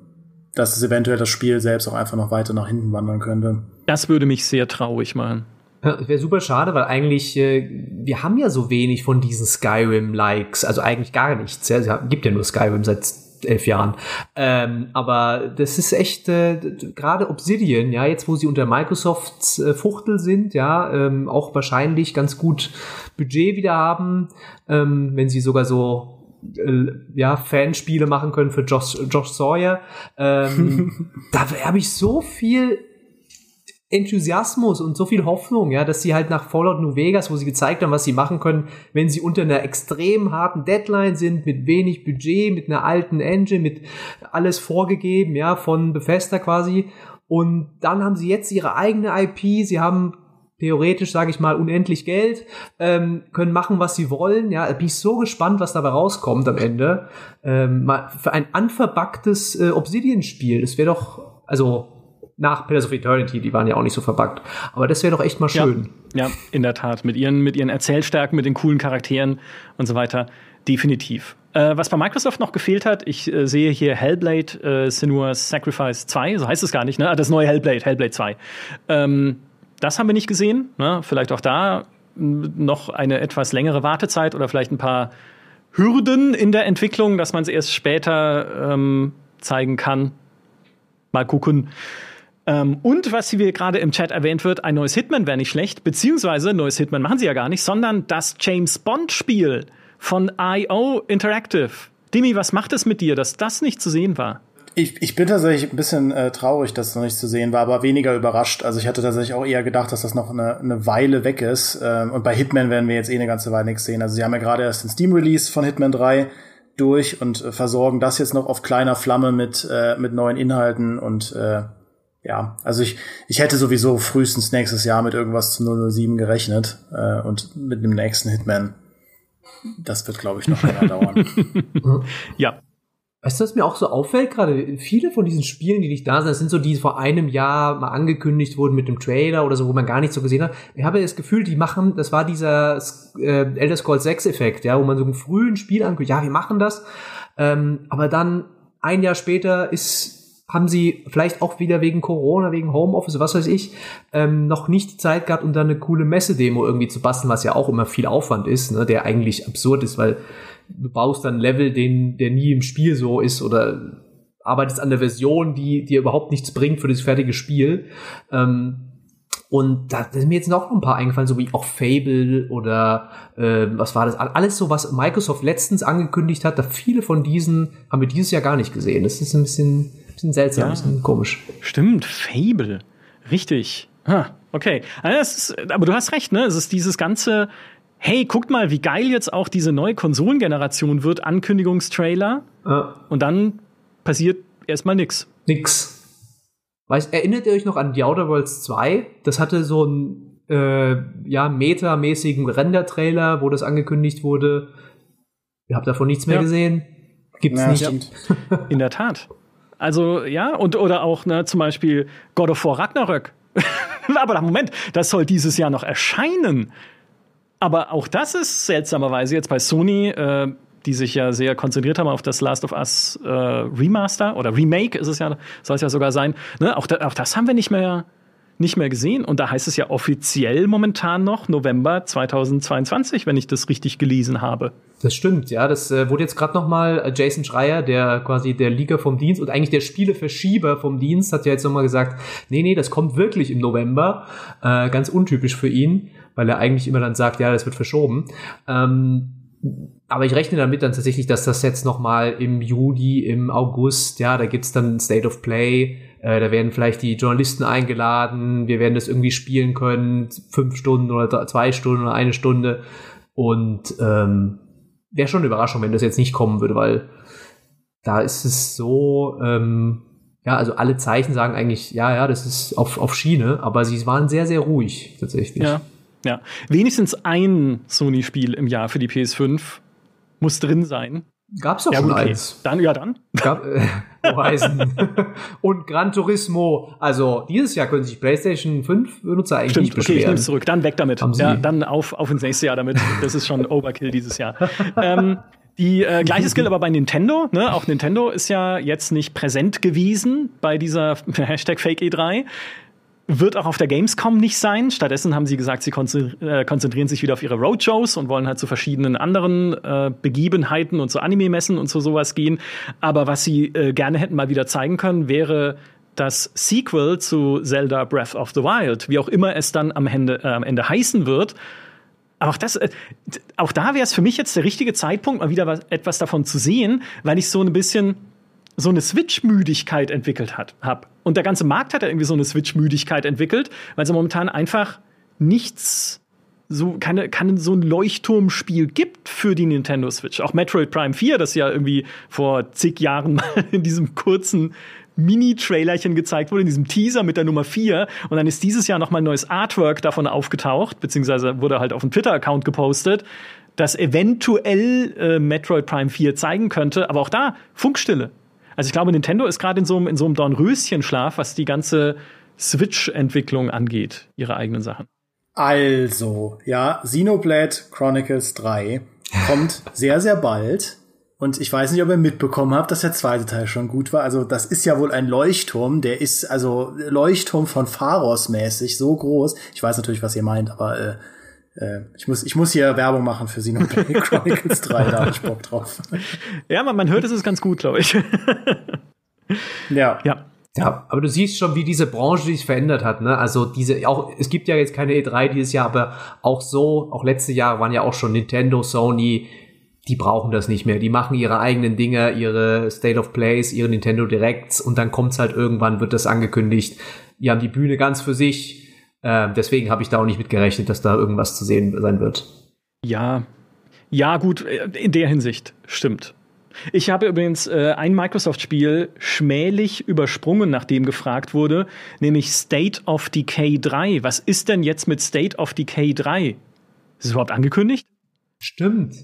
dass es eventuell das Spiel selbst auch einfach noch weiter nach hinten wandern könnte. Das würde mich sehr traurig machen. Ja, Wäre super schade, weil eigentlich, äh, wir haben ja so wenig von diesen Skyrim-Likes, also eigentlich gar nichts. Ja? Es gibt ja nur Skyrim seit elf Jahren. Ähm, aber das ist echt äh, gerade Obsidian, ja, jetzt wo sie unter Microsofts äh, Fuchtel sind, ja, ähm, auch wahrscheinlich ganz gut Budget wieder haben, ähm, wenn sie sogar so äh, ja, Fanspiele machen können für Josh, Josh Sawyer. Ähm, da habe ich so viel Enthusiasmus und so viel Hoffnung, ja, dass sie halt nach Fallout New Vegas, wo sie gezeigt haben, was sie machen können, wenn sie unter einer extrem harten Deadline sind, mit wenig Budget, mit einer alten Engine, mit alles vorgegeben, ja, von Bethesda quasi. Und dann haben sie jetzt ihre eigene IP, sie haben theoretisch, sage ich mal, unendlich Geld, ähm, können machen, was sie wollen. Ja, bin ich so gespannt, was dabei rauskommt am Ende. Ähm, mal für ein unverbacktes äh, Obsidian-Spiel. Das wäre doch, also nach Pillars of Eternity, die waren ja auch nicht so verbuggt. Aber das wäre doch echt mal schön. Ja, ja, in der Tat. Mit ihren, mit ihren Erzählstärken, mit den coolen Charakteren und so weiter. Definitiv. Äh, was bei Microsoft noch gefehlt hat, ich äh, sehe hier Hellblade äh, Senua's Sacrifice 2, so heißt es gar nicht, ne? Ah, das neue Hellblade, Hellblade 2. Ähm, das haben wir nicht gesehen. Ne? Vielleicht auch da noch eine etwas längere Wartezeit oder vielleicht ein paar Hürden in der Entwicklung, dass man es erst später ähm, zeigen kann. Mal gucken. Ähm, und was hier gerade im Chat erwähnt wird, ein neues Hitman wäre nicht schlecht, beziehungsweise neues Hitman machen sie ja gar nicht, sondern das James Bond-Spiel von IO Interactive. Dimi, was macht es mit dir, dass das nicht zu sehen war? Ich, ich bin tatsächlich ein bisschen äh, traurig, dass es noch nicht zu sehen war, aber weniger überrascht. Also ich hatte tatsächlich auch eher gedacht, dass das noch eine, eine Weile weg ist. Ähm, und bei Hitman werden wir jetzt eh eine ganze Weile nichts sehen. Also sie haben ja gerade erst den Steam-Release von Hitman 3 durch und äh, versorgen das jetzt noch auf kleiner Flamme mit, äh, mit neuen Inhalten und äh, ja, also ich, ich hätte sowieso frühestens nächstes Jahr mit irgendwas zu 007 gerechnet äh, und mit dem nächsten Hitman. Das wird, glaube ich, noch länger dauern. ja, Weißt du, was mir auch so auffällt gerade? Viele von diesen Spielen, die nicht da sind, das sind so die vor einem Jahr mal angekündigt wurden mit dem Trailer oder so, wo man gar nicht so gesehen hat. Ich habe das Gefühl, die machen, das war dieser äh, Elder Scrolls 6 Effekt, ja, wo man so ein frühen Spiel ankündigt, ja, wir machen das, ähm, aber dann ein Jahr später ist haben sie vielleicht auch wieder wegen Corona, wegen Homeoffice, was weiß ich, ähm, noch nicht die Zeit gehabt, um dann eine coole Messedemo irgendwie zu basteln, was ja auch immer viel Aufwand ist, ne, der eigentlich absurd ist, weil du baust dann Level, den, der nie im Spiel so ist oder arbeitest an der Version, die dir überhaupt nichts bringt für das fertige Spiel. Ähm, und da sind mir jetzt noch ein paar eingefallen, so wie auch Fable oder äh, was war das? Alles so, was Microsoft letztens angekündigt hat, da viele von diesen haben wir dieses Jahr gar nicht gesehen. Das ist ein bisschen, bisschen seltsam, ja. ein bisschen komisch. Stimmt, Fable. Richtig. Ah, okay. Also ist, aber du hast recht, ne? Es ist dieses ganze hey, guckt mal, wie geil jetzt auch diese neue Konsolengeneration wird, Ankündigungstrailer. Ja. Und dann passiert erstmal nix. Nix. Weiß, erinnert ihr euch noch an The Outer Worlds 2? Das hatte so einen äh, ja, metamäßigen Render-Trailer, wo das angekündigt wurde. Ihr habt davon nichts mehr ja. gesehen? Gibt's ja, nicht. Stimmt. In der Tat. Also, ja, und oder auch ne, zum Beispiel God of War Ragnarök. Aber Moment, das soll dieses Jahr noch erscheinen. Aber auch das ist seltsamerweise jetzt bei Sony, äh, die sich ja sehr konzentriert haben auf das Last of Us äh, Remaster oder Remake ist es ja, soll es ja sogar sein. Ne? Auch, da, auch das haben wir nicht mehr, nicht mehr gesehen. Und da heißt es ja offiziell momentan noch November 2022, wenn ich das richtig gelesen habe. Das stimmt, ja. Das äh, wurde jetzt gerade noch mal äh, Jason Schreier, der quasi der Liga vom Dienst und eigentlich der Spieleverschieber vom Dienst, hat ja jetzt noch mal gesagt, nee, nee, das kommt wirklich im November. Äh, ganz untypisch für ihn weil er eigentlich immer dann sagt, ja, das wird verschoben. Ähm, aber ich rechne damit dann tatsächlich, dass das jetzt noch mal im Juli, im August, ja, da gibt's dann State of Play, äh, da werden vielleicht die Journalisten eingeladen, wir werden das irgendwie spielen können, fünf Stunden oder zwei Stunden oder eine Stunde. Und ähm, wäre schon eine Überraschung, wenn das jetzt nicht kommen würde, weil da ist es so, ähm, ja, also alle Zeichen sagen eigentlich, ja, ja, das ist auf, auf Schiene, aber sie waren sehr, sehr ruhig tatsächlich. Ja. Ja, wenigstens ein Sony-Spiel im Jahr für die PS5 muss drin sein. Gab's doch ja, schon okay. eins. Dann, ja, dann. Gab, äh, Horizon. und Gran Turismo. Also, dieses Jahr können sich PlayStation 5 Benutzer eigentlich Stimmt, nicht beschweren. Okay, ich nehme zurück. Dann weg damit. Ja, dann auf, auf ins nächste Jahr damit. Das ist schon Overkill dieses Jahr. ähm, die äh, gleiche Skill aber bei Nintendo. Ne? Auch Nintendo ist ja jetzt nicht präsent gewesen bei dieser Hashtag Fake E3 wird auch auf der Gamescom nicht sein. Stattdessen haben sie gesagt, sie äh, konzentrieren sich wieder auf ihre Roadshows und wollen halt zu verschiedenen anderen äh, Begebenheiten und zu Anime-Messen und zu sowas gehen. Aber was sie äh, gerne hätten mal wieder zeigen können, wäre das Sequel zu Zelda Breath of the Wild, wie auch immer es dann am Ende, äh, am Ende heißen wird. Auch das, äh, auch da wäre es für mich jetzt der richtige Zeitpunkt, mal wieder was, etwas davon zu sehen, weil ich so ein bisschen so eine Switch-Müdigkeit entwickelt hat, hab. Und der ganze Markt hat ja irgendwie so eine Switch-Müdigkeit entwickelt, weil es momentan einfach nichts so keine, keine so ein Leuchtturmspiel gibt für die Nintendo Switch. Auch Metroid Prime 4, das ja irgendwie vor zig Jahren mal in diesem kurzen Mini-Trailerchen gezeigt wurde, in diesem Teaser mit der Nummer 4. Und dann ist dieses Jahr noch mal ein neues Artwork davon aufgetaucht, beziehungsweise wurde halt auf dem Twitter-Account gepostet, das eventuell äh, Metroid Prime 4 zeigen könnte. Aber auch da, Funkstille. Also ich glaube, Nintendo ist gerade in so einem, in so einem Dornröschenschlaf, was die ganze Switch-Entwicklung angeht, ihre eigenen Sachen. Also, ja, Xenoblade Chronicles 3 kommt sehr, sehr bald. Und ich weiß nicht, ob ihr mitbekommen habt, dass der zweite Teil schon gut war. Also, das ist ja wohl ein Leuchtturm. Der ist also Leuchtturm von Pharos mäßig, so groß. Ich weiß natürlich, was ihr meint, aber äh, äh, ich, muss, ich muss hier Werbung machen für Xenoblade Chronicles 3, da habe ich Bock drauf. Ja, man, man hört, es ist ganz gut, glaube ich. ja. Ja. Ja, aber du siehst schon, wie diese Branche sich verändert hat, ne? Also diese, auch, es gibt ja jetzt keine E3 dieses Jahr, aber auch so, auch letzte Jahre waren ja auch schon Nintendo, Sony, die brauchen das nicht mehr. Die machen ihre eigenen Dinge, ihre State of Plays, ihre Nintendo Directs und dann kommt's halt irgendwann, wird das angekündigt. Die haben die Bühne ganz für sich äh, deswegen habe ich da auch nicht mit gerechnet, dass da irgendwas zu sehen sein wird. Ja, ja, gut, äh, in der Hinsicht stimmt. Ich habe übrigens äh, ein Microsoft-Spiel schmählich übersprungen, nachdem gefragt wurde, nämlich State of Decay 3. Was ist denn jetzt mit State of Decay 3? Ist es überhaupt angekündigt? Stimmt.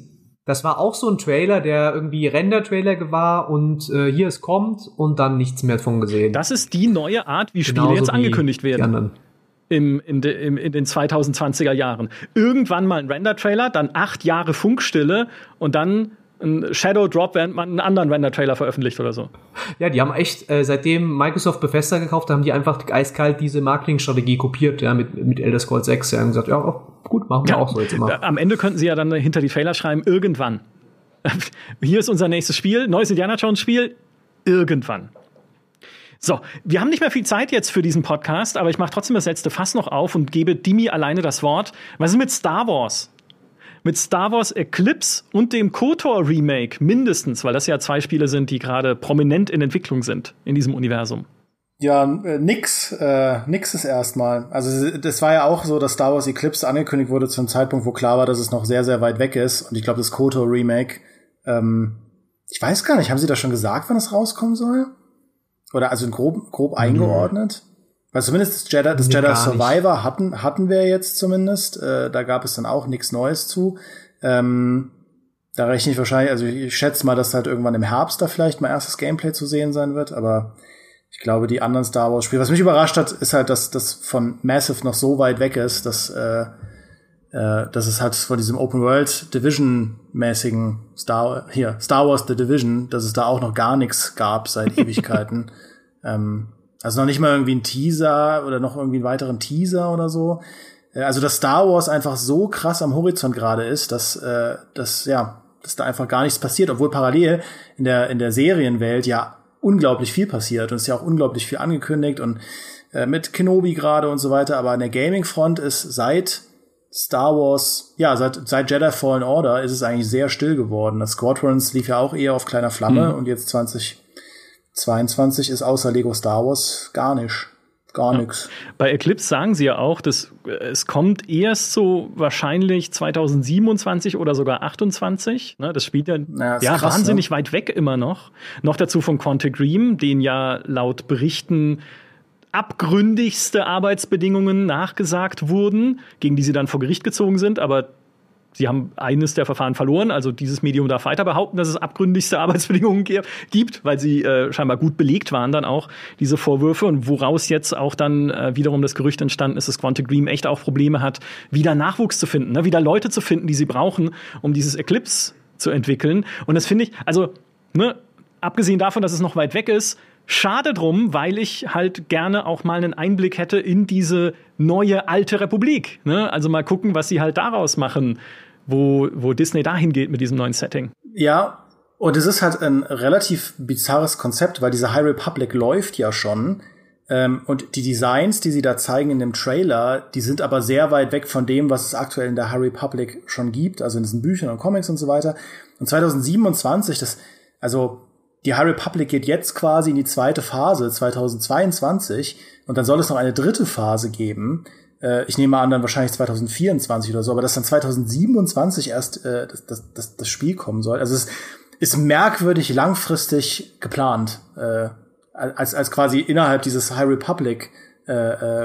Das war auch so ein Trailer, der irgendwie Render-Trailer war und äh, hier es kommt und dann nichts mehr von gesehen. Das ist die neue Art, wie Spiele Genauso jetzt angekündigt werden im, in, de, im, in den 2020er Jahren. Irgendwann mal ein Render-Trailer, dann acht Jahre Funkstille und dann ein Shadow Drop, während man einen anderen Render-Trailer veröffentlicht oder so. Ja, die haben echt, äh, seitdem Microsoft Bethesda gekauft haben die einfach eiskalt diese Marketingstrategie kopiert, ja, mit, mit Elder Scrolls 6, ja, und gesagt, ja, oh, gut, machen wir ja, auch so jetzt immer. Am Ende könnten sie ja dann hinter die Trailer schreiben, irgendwann. Hier ist unser nächstes Spiel, neues Indiana Jones Spiel, irgendwann. So, wir haben nicht mehr viel Zeit jetzt für diesen Podcast, aber ich mache trotzdem das letzte Fass noch auf und gebe Dimi alleine das Wort. Was ist mit Star Wars? Mit Star Wars Eclipse und dem KOTOR Remake mindestens, weil das ja zwei Spiele sind, die gerade prominent in Entwicklung sind in diesem Universum. Ja, äh, nix, äh, nix ist erstmal. Also das war ja auch so, dass Star Wars Eclipse angekündigt wurde zu einem Zeitpunkt, wo klar war, dass es noch sehr, sehr weit weg ist. Und ich glaube, das KOTOR Remake, ähm, ich weiß gar nicht, haben sie da schon gesagt, wann es rauskommen soll? Oder also grob, grob mhm. eingeordnet? Weil zumindest das Jedi, das nee, Jedi Survivor hatten, hatten wir jetzt zumindest. Äh, da gab es dann auch nichts Neues zu. Ähm, da rechne ich wahrscheinlich, also ich schätze mal, dass halt irgendwann im Herbst da vielleicht mal erstes Gameplay zu sehen sein wird, aber ich glaube, die anderen Star Wars Spiele, was mich überrascht hat, ist halt, dass das von Massive noch so weit weg ist, dass, äh, äh, dass es halt von diesem Open World Division mäßigen Star, hier, Star Wars The Division, dass es da auch noch gar nichts gab seit Ewigkeiten. ähm, also noch nicht mal irgendwie ein Teaser oder noch irgendwie einen weiteren Teaser oder so. Äh, also, dass Star Wars einfach so krass am Horizont gerade ist, dass, äh, dass, ja, dass da einfach gar nichts passiert, obwohl parallel in der, in der Serienwelt ja unglaublich viel passiert und es ist ja auch unglaublich viel angekündigt und äh, mit Kenobi gerade und so weiter, aber an der Gaming-Front ist seit Star Wars, ja, seit, seit Jedi Fallen Order ist es eigentlich sehr still geworden. Das Squadrons lief ja auch eher auf kleiner Flamme mhm. und jetzt 2022 ist außer Lego Star Wars gar nicht gar ja. nichts. Bei Eclipse sagen sie ja auch, dass äh, es kommt erst so wahrscheinlich 2027 oder sogar 28. Ne, das spielt ja, ja, ja krass, wahnsinnig ne? weit weg immer noch. Noch dazu von Quantic Dream, den ja laut Berichten abgründigste Arbeitsbedingungen nachgesagt wurden, gegen die sie dann vor Gericht gezogen sind, aber Sie haben eines der Verfahren verloren, also dieses Medium darf weiter behaupten, dass es abgründigste Arbeitsbedingungen gibt, weil sie äh, scheinbar gut belegt waren dann auch diese Vorwürfe und woraus jetzt auch dann äh, wiederum das Gerücht entstanden ist, dass Quantic Dream echt auch Probleme hat, wieder Nachwuchs zu finden, ne? wieder Leute zu finden, die sie brauchen, um dieses Eclipse zu entwickeln. Und das finde ich, also ne, abgesehen davon, dass es noch weit weg ist, Schade drum, weil ich halt gerne auch mal einen Einblick hätte in diese neue alte Republik. Ne? Also mal gucken, was sie halt daraus machen wo, wo Disney dahin geht mit diesem neuen Setting. Ja, und es ist halt ein relativ bizarres Konzept, weil diese High Republic läuft ja schon. Ähm, und die Designs, die sie da zeigen in dem Trailer, die sind aber sehr weit weg von dem, was es aktuell in der High Republic schon gibt, also in diesen Büchern und Comics und so weiter. Und 2027, das, also die High Republic geht jetzt quasi in die zweite Phase, 2022, und dann soll es noch eine dritte Phase geben, äh, ich nehme an, dann wahrscheinlich 2024 oder so, aber dass dann 2027 erst äh, das, das, das, das Spiel kommen soll. Also es ist merkwürdig langfristig geplant, äh, als, als quasi innerhalb dieses High Republic äh,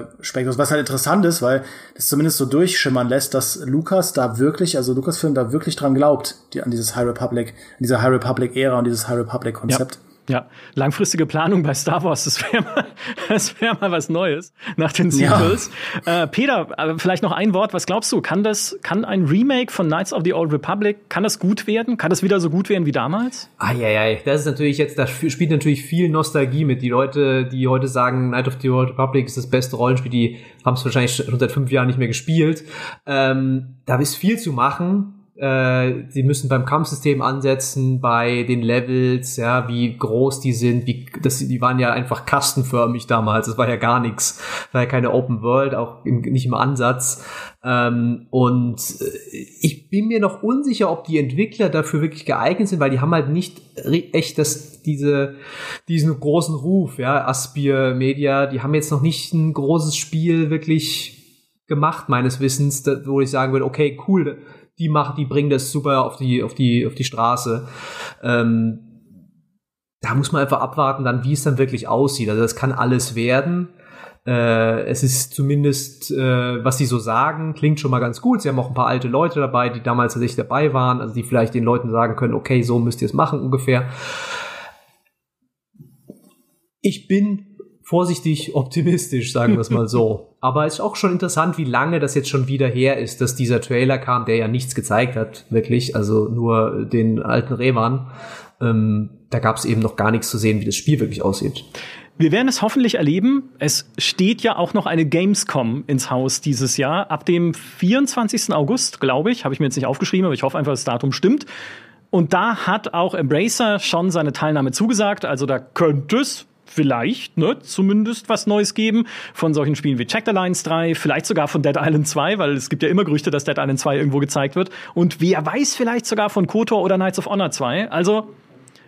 äh, Spektrums, was halt interessant ist, weil das zumindest so durchschimmern lässt, dass Lukas da wirklich, also Lucasfilm da wirklich dran glaubt, die, an dieses High Republic, an diese High Republic Ära und dieses High Republic Konzept. Ja. Ja, langfristige Planung bei Star Wars, das wäre mal, das wär mal was Neues nach den Sequels. Ja. Äh, Peter, vielleicht noch ein Wort. Was glaubst du? Kann das, kann ein Remake von Knights of the Old Republic, kann das gut werden? Kann das wieder so gut werden wie damals? Ah, ja, ja, das ist natürlich jetzt, da spielt natürlich viel Nostalgie mit. Die Leute, die heute sagen, Knights of the Old Republic ist das beste Rollenspiel, die haben es wahrscheinlich schon seit fünf Jahren nicht mehr gespielt. Ähm, da ist viel zu machen äh, sie müssen beim Kampfsystem ansetzen, bei den Levels, ja, wie groß die sind, wie das, die waren ja einfach kastenförmig damals. Das war ja gar nichts, war ja keine Open World, auch im, nicht im Ansatz. Ähm, und äh, ich bin mir noch unsicher, ob die Entwickler dafür wirklich geeignet sind, weil die haben halt nicht echt das, diese, diesen großen Ruf, ja, Aspir Media, die haben jetzt noch nicht ein großes Spiel wirklich gemacht, meines Wissens, wo ich sagen würde, okay, cool, die machen, die bringen das super auf die, auf die, auf die Straße. Ähm, da muss man einfach abwarten, dann, wie es dann wirklich aussieht. Also das kann alles werden. Äh, es ist zumindest, äh, was sie so sagen, klingt schon mal ganz gut. Sie haben auch ein paar alte Leute dabei, die damals tatsächlich dabei waren, also die vielleicht den Leuten sagen können, okay, so müsst ihr es machen ungefähr. Ich bin vorsichtig optimistisch, sagen wir es mal so. Aber es ist auch schon interessant, wie lange das jetzt schon wieder her ist, dass dieser Trailer kam, der ja nichts gezeigt hat, wirklich, also nur den alten Revan. Ähm, da gab es eben noch gar nichts zu sehen, wie das Spiel wirklich aussieht. Wir werden es hoffentlich erleben. Es steht ja auch noch eine Gamescom ins Haus dieses Jahr. Ab dem 24. August, glaube ich, habe ich mir jetzt nicht aufgeschrieben, aber ich hoffe einfach, das Datum stimmt. Und da hat auch Embracer schon seine Teilnahme zugesagt. Also da könnte es vielleicht, ne, zumindest was Neues geben von solchen Spielen wie Checked Alliance 3, vielleicht sogar von Dead Island 2, weil es gibt ja immer Gerüchte, dass Dead Island 2 irgendwo gezeigt wird. Und wer weiß, vielleicht sogar von KOTOR oder Knights of Honor 2. Also,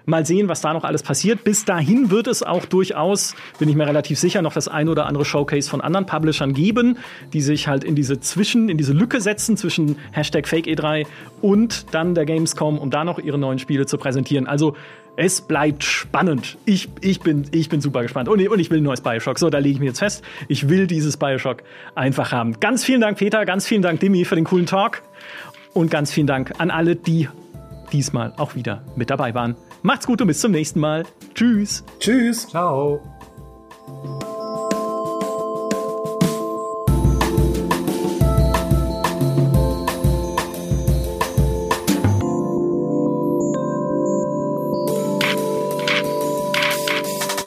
Mal sehen, was da noch alles passiert. Bis dahin wird es auch durchaus, bin ich mir relativ sicher, noch das ein oder andere Showcase von anderen Publishern geben, die sich halt in diese Zwischen, in diese Lücke setzen zwischen Hashtag FakeE3 und dann der Gamescom, um da noch ihre neuen Spiele zu präsentieren. Also es bleibt spannend. Ich, ich, bin, ich bin super gespannt. Und, und ich will ein neues Bioshock. So, da lege ich mir jetzt fest. Ich will dieses Bioshock einfach haben. Ganz vielen Dank, Peter. Ganz vielen Dank, Dimi, für den coolen Talk. Und ganz vielen Dank an alle, die diesmal auch wieder mit dabei waren. Macht's gut und bis zum nächsten Mal. Tschüss. Tschüss. Ciao.